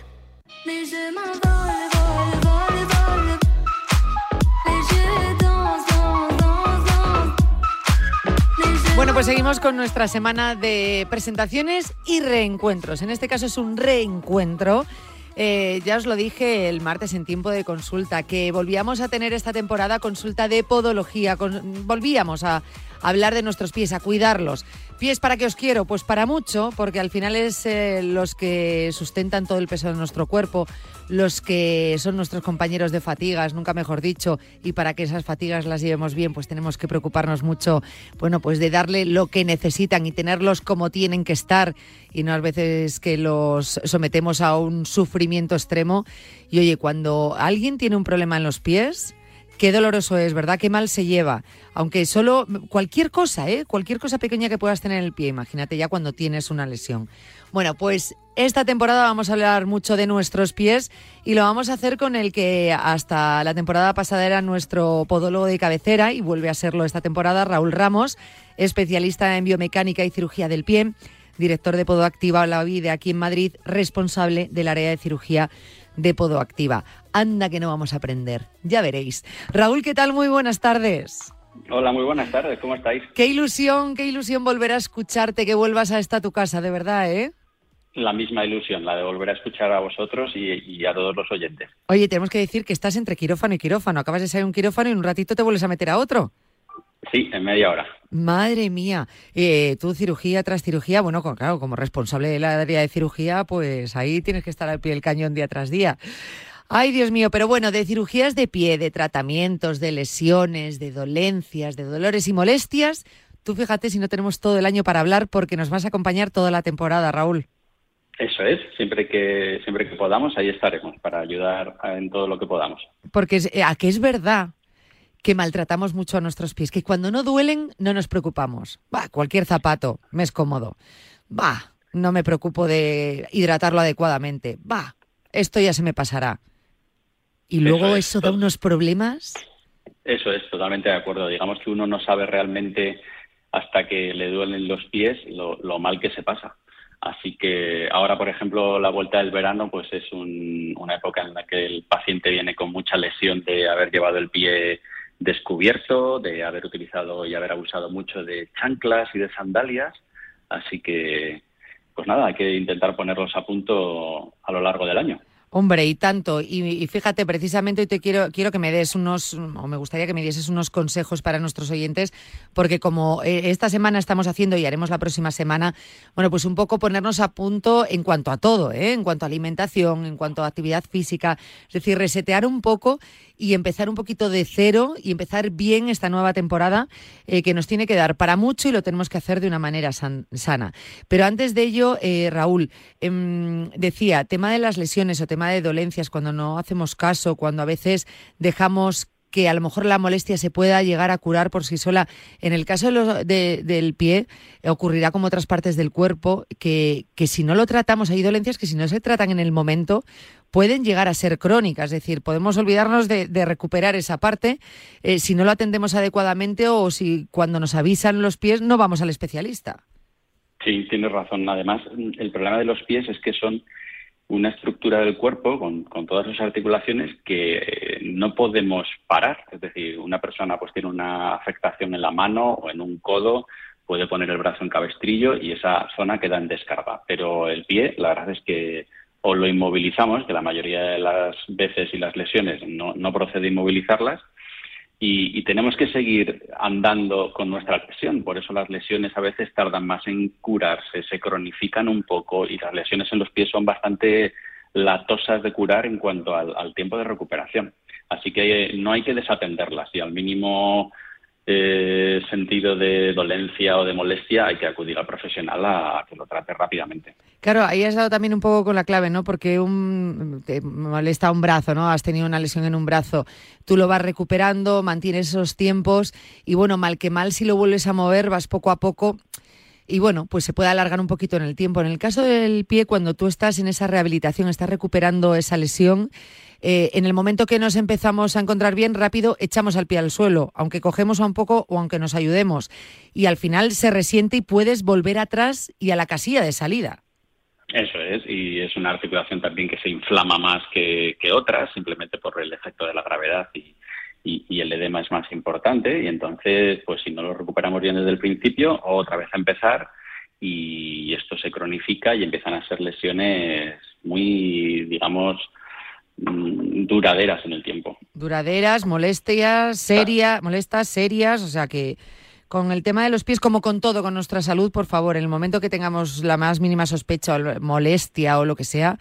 Bueno, pues seguimos con nuestra semana de presentaciones y reencuentros. En este caso es un reencuentro. Eh, ya os lo dije el martes en tiempo de consulta, que volvíamos a tener esta temporada consulta de podología. volvíamos a hablar de nuestros pies, a cuidarlos. ¿Pies para qué os quiero? Pues para mucho, porque al final es eh, los que sustentan todo el peso de nuestro cuerpo, los que son nuestros compañeros de fatigas, nunca mejor dicho, y para que esas fatigas las llevemos bien, pues tenemos que preocuparnos mucho, bueno, pues de darle lo que necesitan y tenerlos como tienen que estar, y no a veces que los sometemos a un sufrimiento extremo. Y oye, cuando alguien tiene un problema en los pies, Qué doloroso es, ¿verdad? Qué mal se lleva. Aunque solo cualquier cosa, ¿eh? Cualquier cosa pequeña que puedas tener en el pie, imagínate ya cuando tienes una lesión. Bueno, pues esta temporada vamos a hablar mucho de nuestros pies y lo vamos a hacer con el que hasta la temporada pasada era nuestro podólogo de cabecera y vuelve a serlo esta temporada, Raúl Ramos, especialista en biomecánica y cirugía del pie, director de Podoactiva La Vida aquí en Madrid, responsable del área de cirugía de Podoactiva. Anda que no vamos a aprender, ya veréis. Raúl, ¿qué tal? Muy buenas tardes. Hola, muy buenas tardes, ¿cómo estáis? Qué ilusión, qué ilusión volver a escucharte, que vuelvas a esta tu casa, de verdad, ¿eh? la misma ilusión, la de volver a escuchar a vosotros y, y, a todos los oyentes. Oye, tenemos que decir que estás entre quirófano y quirófano. Acabas de salir un quirófano y en un ratito te vuelves a meter a otro. Sí, en media hora. Madre mía, eh, tú cirugía tras cirugía, bueno, claro, como responsable del área de cirugía, pues ahí tienes que estar al pie del cañón día tras día. Ay, Dios mío, pero bueno, de cirugías de pie, de tratamientos, de lesiones, de dolencias, de dolores y molestias, tú fíjate si no tenemos todo el año para hablar porque nos vas a acompañar toda la temporada, Raúl. Eso es, siempre que, siempre que podamos, ahí estaremos para ayudar en todo lo que podamos. Porque eh, a que es verdad que maltratamos mucho a nuestros pies, que cuando no duelen no nos preocupamos. Va, cualquier zapato me es cómodo. Va, no me preocupo de hidratarlo adecuadamente. Va, esto ya se me pasará. Y luego eso, da unos problemas. Eso es, totalmente de acuerdo. Digamos que uno no sabe realmente hasta que le duelen los pies lo, lo mal que se pasa. Así que ahora, por ejemplo, la vuelta del verano, pues es una época en la que el paciente viene con mucha lesión de haber llevado el pie descubierto, de haber utilizado y haber abusado mucho de chanclas y de sandalias. Así que, pues nada, hay que intentar ponerlos a punto a lo largo del año. Hombre, y tanto. Y, fíjate, precisamente hoy te quiero, quiero que me des unos, o me gustaría que me dieses unos consejos para nuestros oyentes, porque como eh, esta semana estamos haciendo y haremos la próxima semana, bueno, pues un poco ponernos a punto en cuanto a todo, ¿eh? en cuanto a alimentación, en cuanto a actividad física, es decir, resetear un poco y empezar un poquito de cero y empezar bien esta nueva temporada eh, que nos tiene que dar para mucho y lo tenemos que hacer de una manera sana. Pero antes de ello, Raúl, em, decía, tema de las lesiones o tema de dolencias, cuando no hacemos caso, cuando a veces dejamos que a lo mejor la molestia se pueda llegar a curar por sí sola. En el caso del pie, ocurrirá como otras partes del cuerpo, que, que si no lo tratamos, hay dolencias que si no se tratan en el momento, pueden llegar a ser crónicas. Es decir, podemos olvidarnos de, recuperar esa parte eh, si no lo atendemos adecuadamente o si cuando nos avisan los pies no vamos al especialista. Sí, tienes razón. Además, el problema de los pies es que son una estructura del cuerpo con, todas sus articulaciones que eh, no podemos parar. Es decir, una persona pues tiene una afectación en la mano o en un codo, puede poner el brazo en cabestrillo y esa zona queda en descarga. Pero el pie, la verdad es que o lo inmovilizamos, que la mayoría de las veces y las lesiones no, no procede inmovilizarlas, y, tenemos que seguir andando con nuestra lesión. Por eso las lesiones a veces tardan más en curarse, se cronifican un poco y las lesiones en los pies son bastante latosas de curar en cuanto al, tiempo de recuperación. Así que no hay que desatenderlas y al mínimo eh, sentido de dolencia o de molestia, hay que acudir al profesional a, que lo trate rápidamente. Claro, ahí has dado también un poco con la clave, ¿no? Porque un, te molesta un brazo, ¿no? Has tenido una lesión en un brazo, tú lo vas recuperando, mantienes esos tiempos y bueno, mal que mal, si lo vuelves a mover, vas poco a poco y bueno, pues se puede alargar un poquito en el tiempo. En el caso del pie, cuando tú estás en esa rehabilitación, estás recuperando esa lesión, eh, en el momento que nos empezamos a encontrar bien, rápido echamos al pie al suelo, aunque cogemos un poco o aunque nos ayudemos. Y al final se resiente y puedes volver atrás y a la casilla de salida. Eso es, y es una articulación también que se inflama más que, otras, simplemente por el efecto de la gravedad y, y, el edema es más importante. Y entonces, pues si no lo recuperamos bien desde el principio, otra vez a empezar y esto se cronifica y empiezan a ser lesiones muy, digamos, Mm, duraderas en el tiempo. Duraderas, molestias, serias, molestas, serias, o sea que con el tema de los pies, como con todo, con nuestra salud, por favor, en el momento que tengamos la más mínima sospecha o molestia o lo que sea,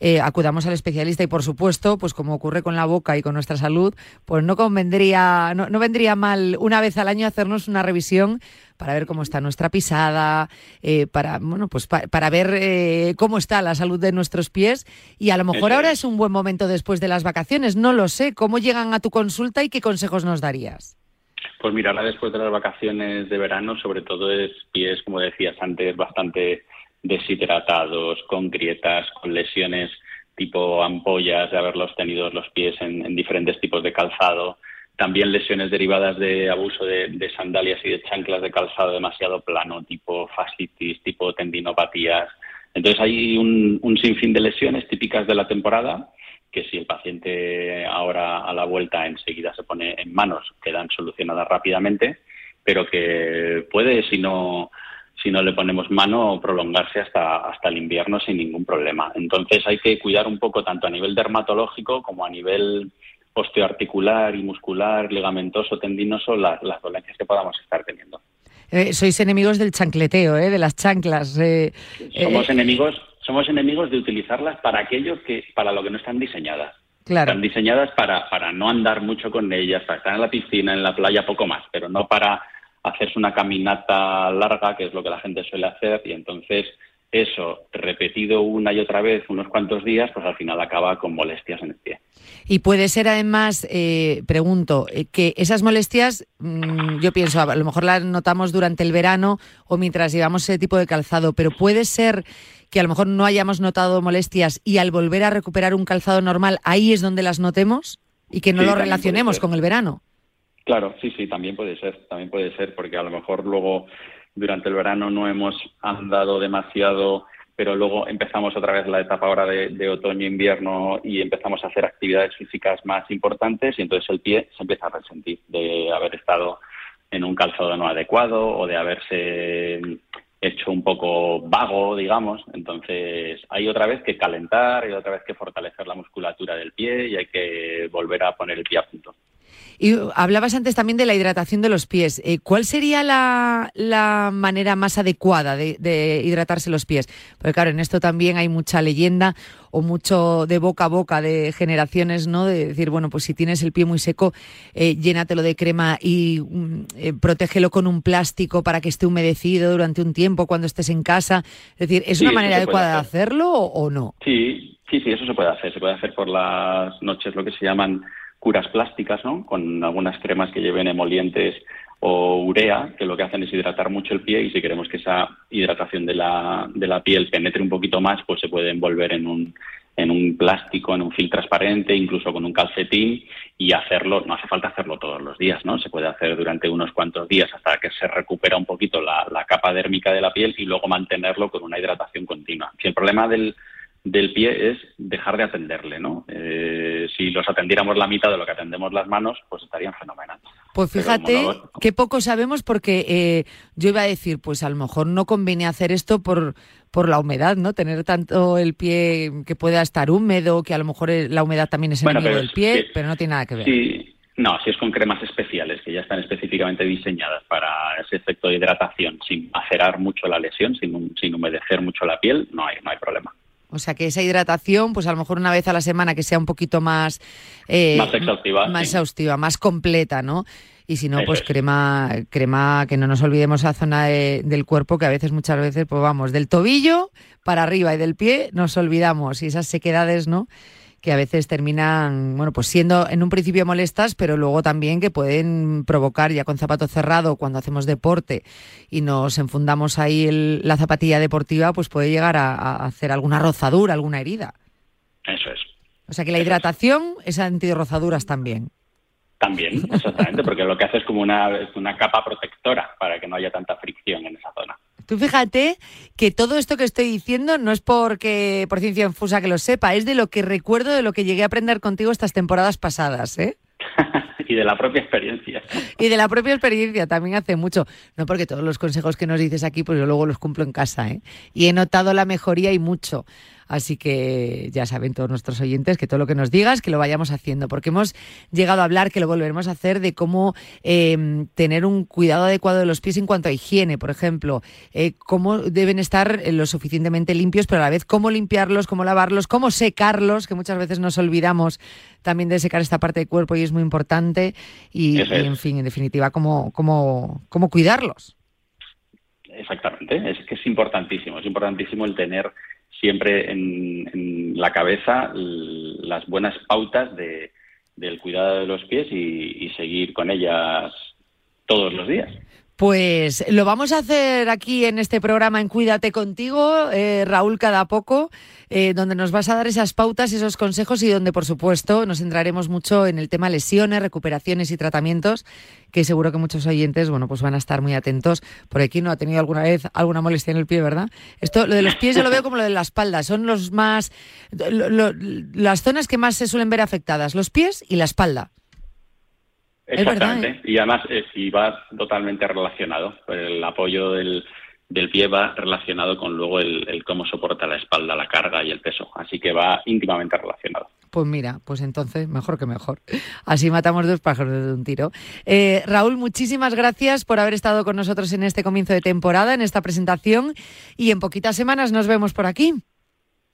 eh, acudamos al especialista y por supuesto, pues como ocurre con la boca y con nuestra salud, pues no convendría, no, no vendría mal una vez al año hacernos una revisión para ver cómo está nuestra pisada, eh, para bueno, pues para ver eh, cómo está la salud de nuestros pies y a lo mejor ahora es un buen momento después de las vacaciones, no lo sé. ¿Cómo llegan a tu consulta y qué consejos nos darías? Pues mira, ahora después de las vacaciones de verano, sobre todo es pies, como decías antes, bastante deshidratados, con grietas, con lesiones tipo ampollas de haberlos tenido los pies en diferentes tipos de calzado también lesiones derivadas de abuso de, sandalias y de chanclas de calzado demasiado plano, tipo fascitis, tipo tendinopatías. Entonces hay un, sinfín de lesiones típicas de la temporada que si el paciente ahora a la vuelta enseguida se pone en manos quedan solucionadas rápidamente, pero que puede, si no si no le ponemos mano prolongarse hasta, hasta el invierno sin ningún problema. Entonces hay que cuidar un poco tanto a nivel dermatológico como a nivel osteoarticular y muscular, ligamentoso, tendinoso, las dolencias que podamos estar teniendo. Eh, sois enemigos del chancleteo, ¿eh? de las chanclas. Eh, somos enemigos, somos enemigos de utilizarlas para aquello que, para lo que no están diseñadas. Claro. Están diseñadas para, para no andar mucho con ellas, para estar en la piscina, en la playa, poco más, pero no para hacerse una caminata larga, que es lo que la gente suele hacer, y entonces eso repetido una y otra vez unos cuantos días, pues al final acaba con molestias en el pie. Y puede ser además, eh, pregunto, eh, que esas molestias, mm, yo pienso, a lo mejor las notamos durante el verano o mientras llevamos ese tipo de calzado, pero puede ser que a lo mejor no hayamos notado molestias y al volver a recuperar un calzado normal, ahí es donde las notemos y que no lo relacionemos con el verano. Claro, sí, sí, también puede ser, también puede ser, porque a lo mejor luego durante el verano no hemos andado demasiado, pero luego empezamos otra vez la etapa ahora de, otoño-invierno y empezamos a hacer actividades físicas más importantes y entonces el pie se empieza a resentir de haber estado en un calzado no adecuado o de haberse hecho un poco vago, digamos. Entonces hay otra vez que calentar, hay otra vez que fortalecer la musculatura del pie y hay que volver a poner el pie a punto. Y hablabas antes también de la hidratación de los pies. Eh, ¿Cuál sería la, manera más adecuada de, hidratarse los pies? Porque claro, en esto también hay mucha leyenda o mucho de boca a boca de generaciones, ¿no? De decir, bueno, pues si tienes el pie muy seco, eh, llénatelo de crema y mm, eh, protégelo con un plástico para que esté humedecido durante un tiempo cuando estés en casa. Es decir, ¿es una manera adecuada de hacerlo o no? Sí, sí, sí, eso se puede hacer. Se puede hacer por las noches lo que se llaman curas plásticas, ¿no? Con algunas cremas que lleven emolientes o urea, que lo que hacen es hidratar mucho el pie y si queremos que esa hidratación de la, de la piel penetre un poquito más, pues se puede envolver en un, en un plástico, en un film transparente, incluso con un calcetín y hacerlo, no hace falta hacerlo todos los días, ¿no? Se puede hacer durante unos cuantos días hasta que se recupera un poquito la, la capa dérmica de la piel y luego mantenerlo con una hidratación continua. Si el problema del, del pie es dejar de atenderle, ¿no? Eh, si los atendiéramos la mitad de lo que atendemos las manos, pues estarían fenomenal. Pues fíjate que poco sabemos porque eh, yo iba a decir, pues a lo mejor no conviene hacer esto por, por la humedad, ¿no? Tener tanto el pie que pueda estar húmedo, que a lo mejor la humedad también es enemigo del pie, pero no tiene nada que ver. Sí. No, si es con cremas especiales que ya están específicamente diseñadas para ese efecto de hidratación, sin macerar mucho la lesión, sin, sin humedecer mucho la piel, no hay, no hay problema. O sea que esa hidratación, pues a lo mejor una vez a la semana que sea un poquito más... Eh, más exhaustiva. Más exhaustiva, más completa, ¿no? Y si no, pues crema, crema, que no nos olvidemos la zona del cuerpo, que a veces, muchas veces, pues vamos, del tobillo para arriba y del pie nos olvidamos. Y esas sequedades, ¿no? Que a veces terminan, bueno, pues siendo en un principio molestas, pero luego también que pueden provocar ya con zapato cerrado cuando hacemos deporte y nos enfundamos ahí la zapatilla deportiva, pues puede llegar a, hacer alguna rozadura, alguna herida. Eso es. O sea que la hidratación es antirrozaduras también. También, exactamente, porque lo que hace es como una, una capa protectora para que no haya tanta fricción en esa zona. Tú fíjate que todo esto que estoy diciendo no es porque por ciencia infusa que lo sepa, es de lo que recuerdo de lo que llegué a aprender contigo estas temporadas pasadas, ¿eh? y de la propia experiencia. Y de la propia experiencia también hace mucho. No porque todos los consejos que nos dices aquí, pues yo luego los cumplo en casa, ¿eh? Y he notado la mejoría y mucho. Así que ya saben todos nuestros oyentes que todo lo que nos digas, que lo vayamos haciendo, porque hemos llegado a hablar, que lo volveremos a hacer, de cómo em, tener un cuidado adecuado de los pies en cuanto a higiene, por ejemplo, eh, cómo deben estar lo suficientemente limpios, pero a la vez cómo limpiarlos, cómo lavarlos, cómo secarlos, que muchas veces nos olvidamos también de secar esta parte del cuerpo y es muy importante, y, en fin, en definitiva, cómo, cómo, cómo cuidarlos. Exactamente, es que es importantísimo, es importantísimo el tener siempre en, la cabeza las buenas pautas de, del cuidado de los pies y, y seguir con ellas todos los días. Pues lo vamos a hacer aquí en este programa en Cuídate contigo, eh, Raúl, cada poco, eh, donde nos vas a dar esas pautas, esos consejos y donde, por supuesto, nos centraremos mucho en el tema lesiones, recuperaciones y tratamientos, que seguro que muchos oyentes, bueno, pues van a estar muy atentos. Por aquí no ha tenido alguna vez alguna molestia en el pie, ¿verdad? Esto, lo de los pies yo lo veo como lo de la espalda, son los más, las zonas que más se suelen ver afectadas, los pies y la espalda. Exactamente. ¿eh? Y además, eh, va totalmente relacionado. El apoyo del, del pie va relacionado con luego el, el cómo soporta la espalda, la carga y el peso. Así que va íntimamente relacionado. Pues mira, pues entonces mejor que mejor. Así matamos dos pájaros de un tiro. Eh, Raúl, muchísimas gracias por haber estado con nosotros en este comienzo de temporada, en esta presentación y en poquitas semanas nos vemos por aquí.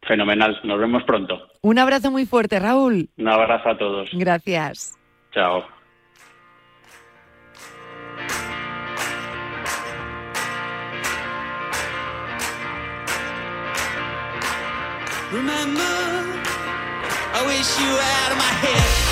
Fenomenal, nos vemos pronto. Un abrazo muy fuerte, Raúl. Un abrazo a todos. Gracias. Chao. Remember, I wish you out of my head.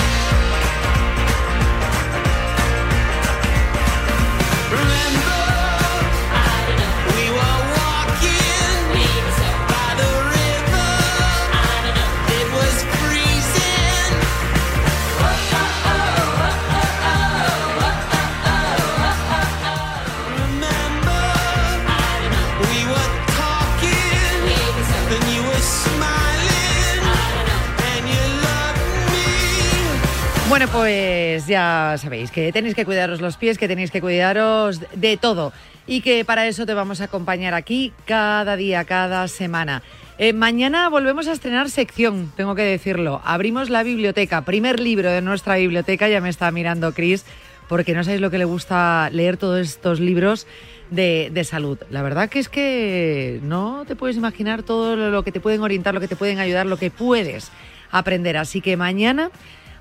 Bueno, pues ya sabéis que tenéis que cuidaros los pies, que tenéis que cuidaros de todo y que para eso te vamos a acompañar aquí cada día, cada semana. Eh, mañana volvemos a estrenar sección, tengo que decirlo. Abrimos la biblioteca, primer libro de nuestra biblioteca, ya me está mirando Chris, porque no sabéis lo que le gusta leer todos estos libros de, de salud. La verdad que es que no te puedes imaginar todo lo que te pueden orientar, lo que te pueden ayudar, lo que puedes aprender. Así que mañana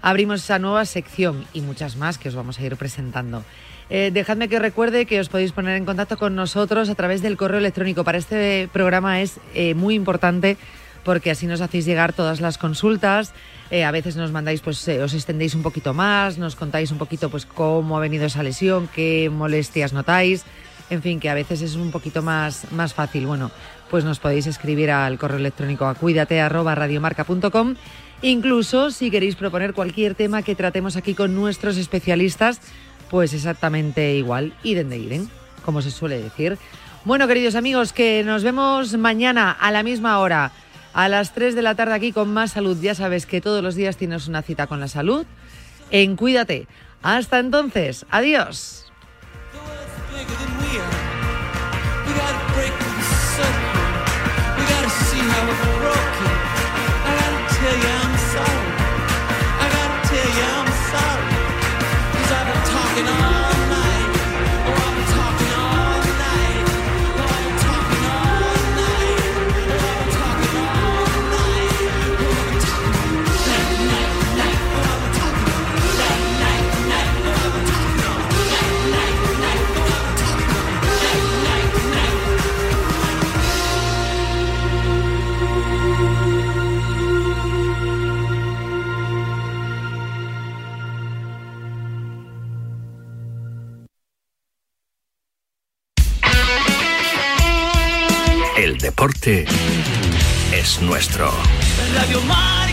abrimos esa nueva sección y muchas más que os vamos a ir presentando. Eh, dejadme que recuerde que os podéis poner en contacto con nosotros a través del correo electrónico. Para este programa es eh, muy importante porque así nos hacéis llegar todas las consultas. Eh, a veces nos mandáis, pues os extendéis un poquito más, nos contáis un poquito pues cómo ha venido esa lesión, qué molestias notáis. En fin, que a veces es un poquito más, más fácil. Bueno, pues nos podéis escribir al correo electrónico a cuídate arroba radiomarca.com. Incluso si queréis proponer cualquier tema que tratemos aquí con nuestros especialistas, pues exactamente igual, iden de iden, como se suele decir. Bueno, queridos amigos, que nos vemos mañana a la misma hora, a las 3 de la tarde aquí con más salud. Ya sabes que todos los días tienes una cita con la salud. En Cuídate. Hasta entonces, adiós. Deporte es nuestro. Radio Marca.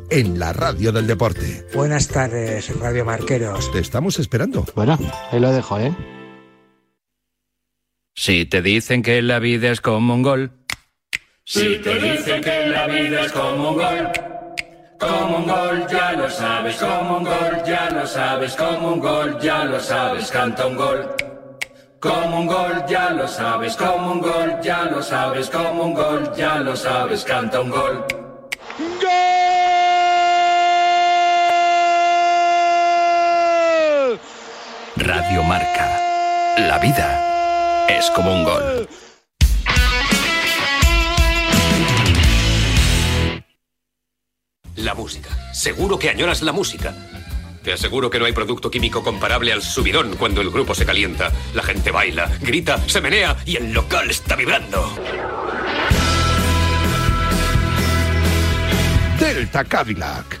en la radio del deporte. Buenas tardes, Radio Marqueros. Te estamos esperando. Bueno, ahí lo dejo, ¿eh? Si te dicen que la vida es como un gol. Si te dicen que la vida es como un gol, como un gol, ya lo sabes, como un gol, ya lo sabes, como un gol, ya lo sabes, canta un gol. Como un gol, ya lo sabes, como un gol, ya lo sabes, como un gol, ya lo sabes, canta un gol. Radio Marca. La vida es como un gol. La música. Seguro que añoras la música. Te aseguro que no hay producto químico comparable al subidón cuando el grupo se calienta. La gente baila, grita, se menea y el local está vibrando. Delta Cadillac.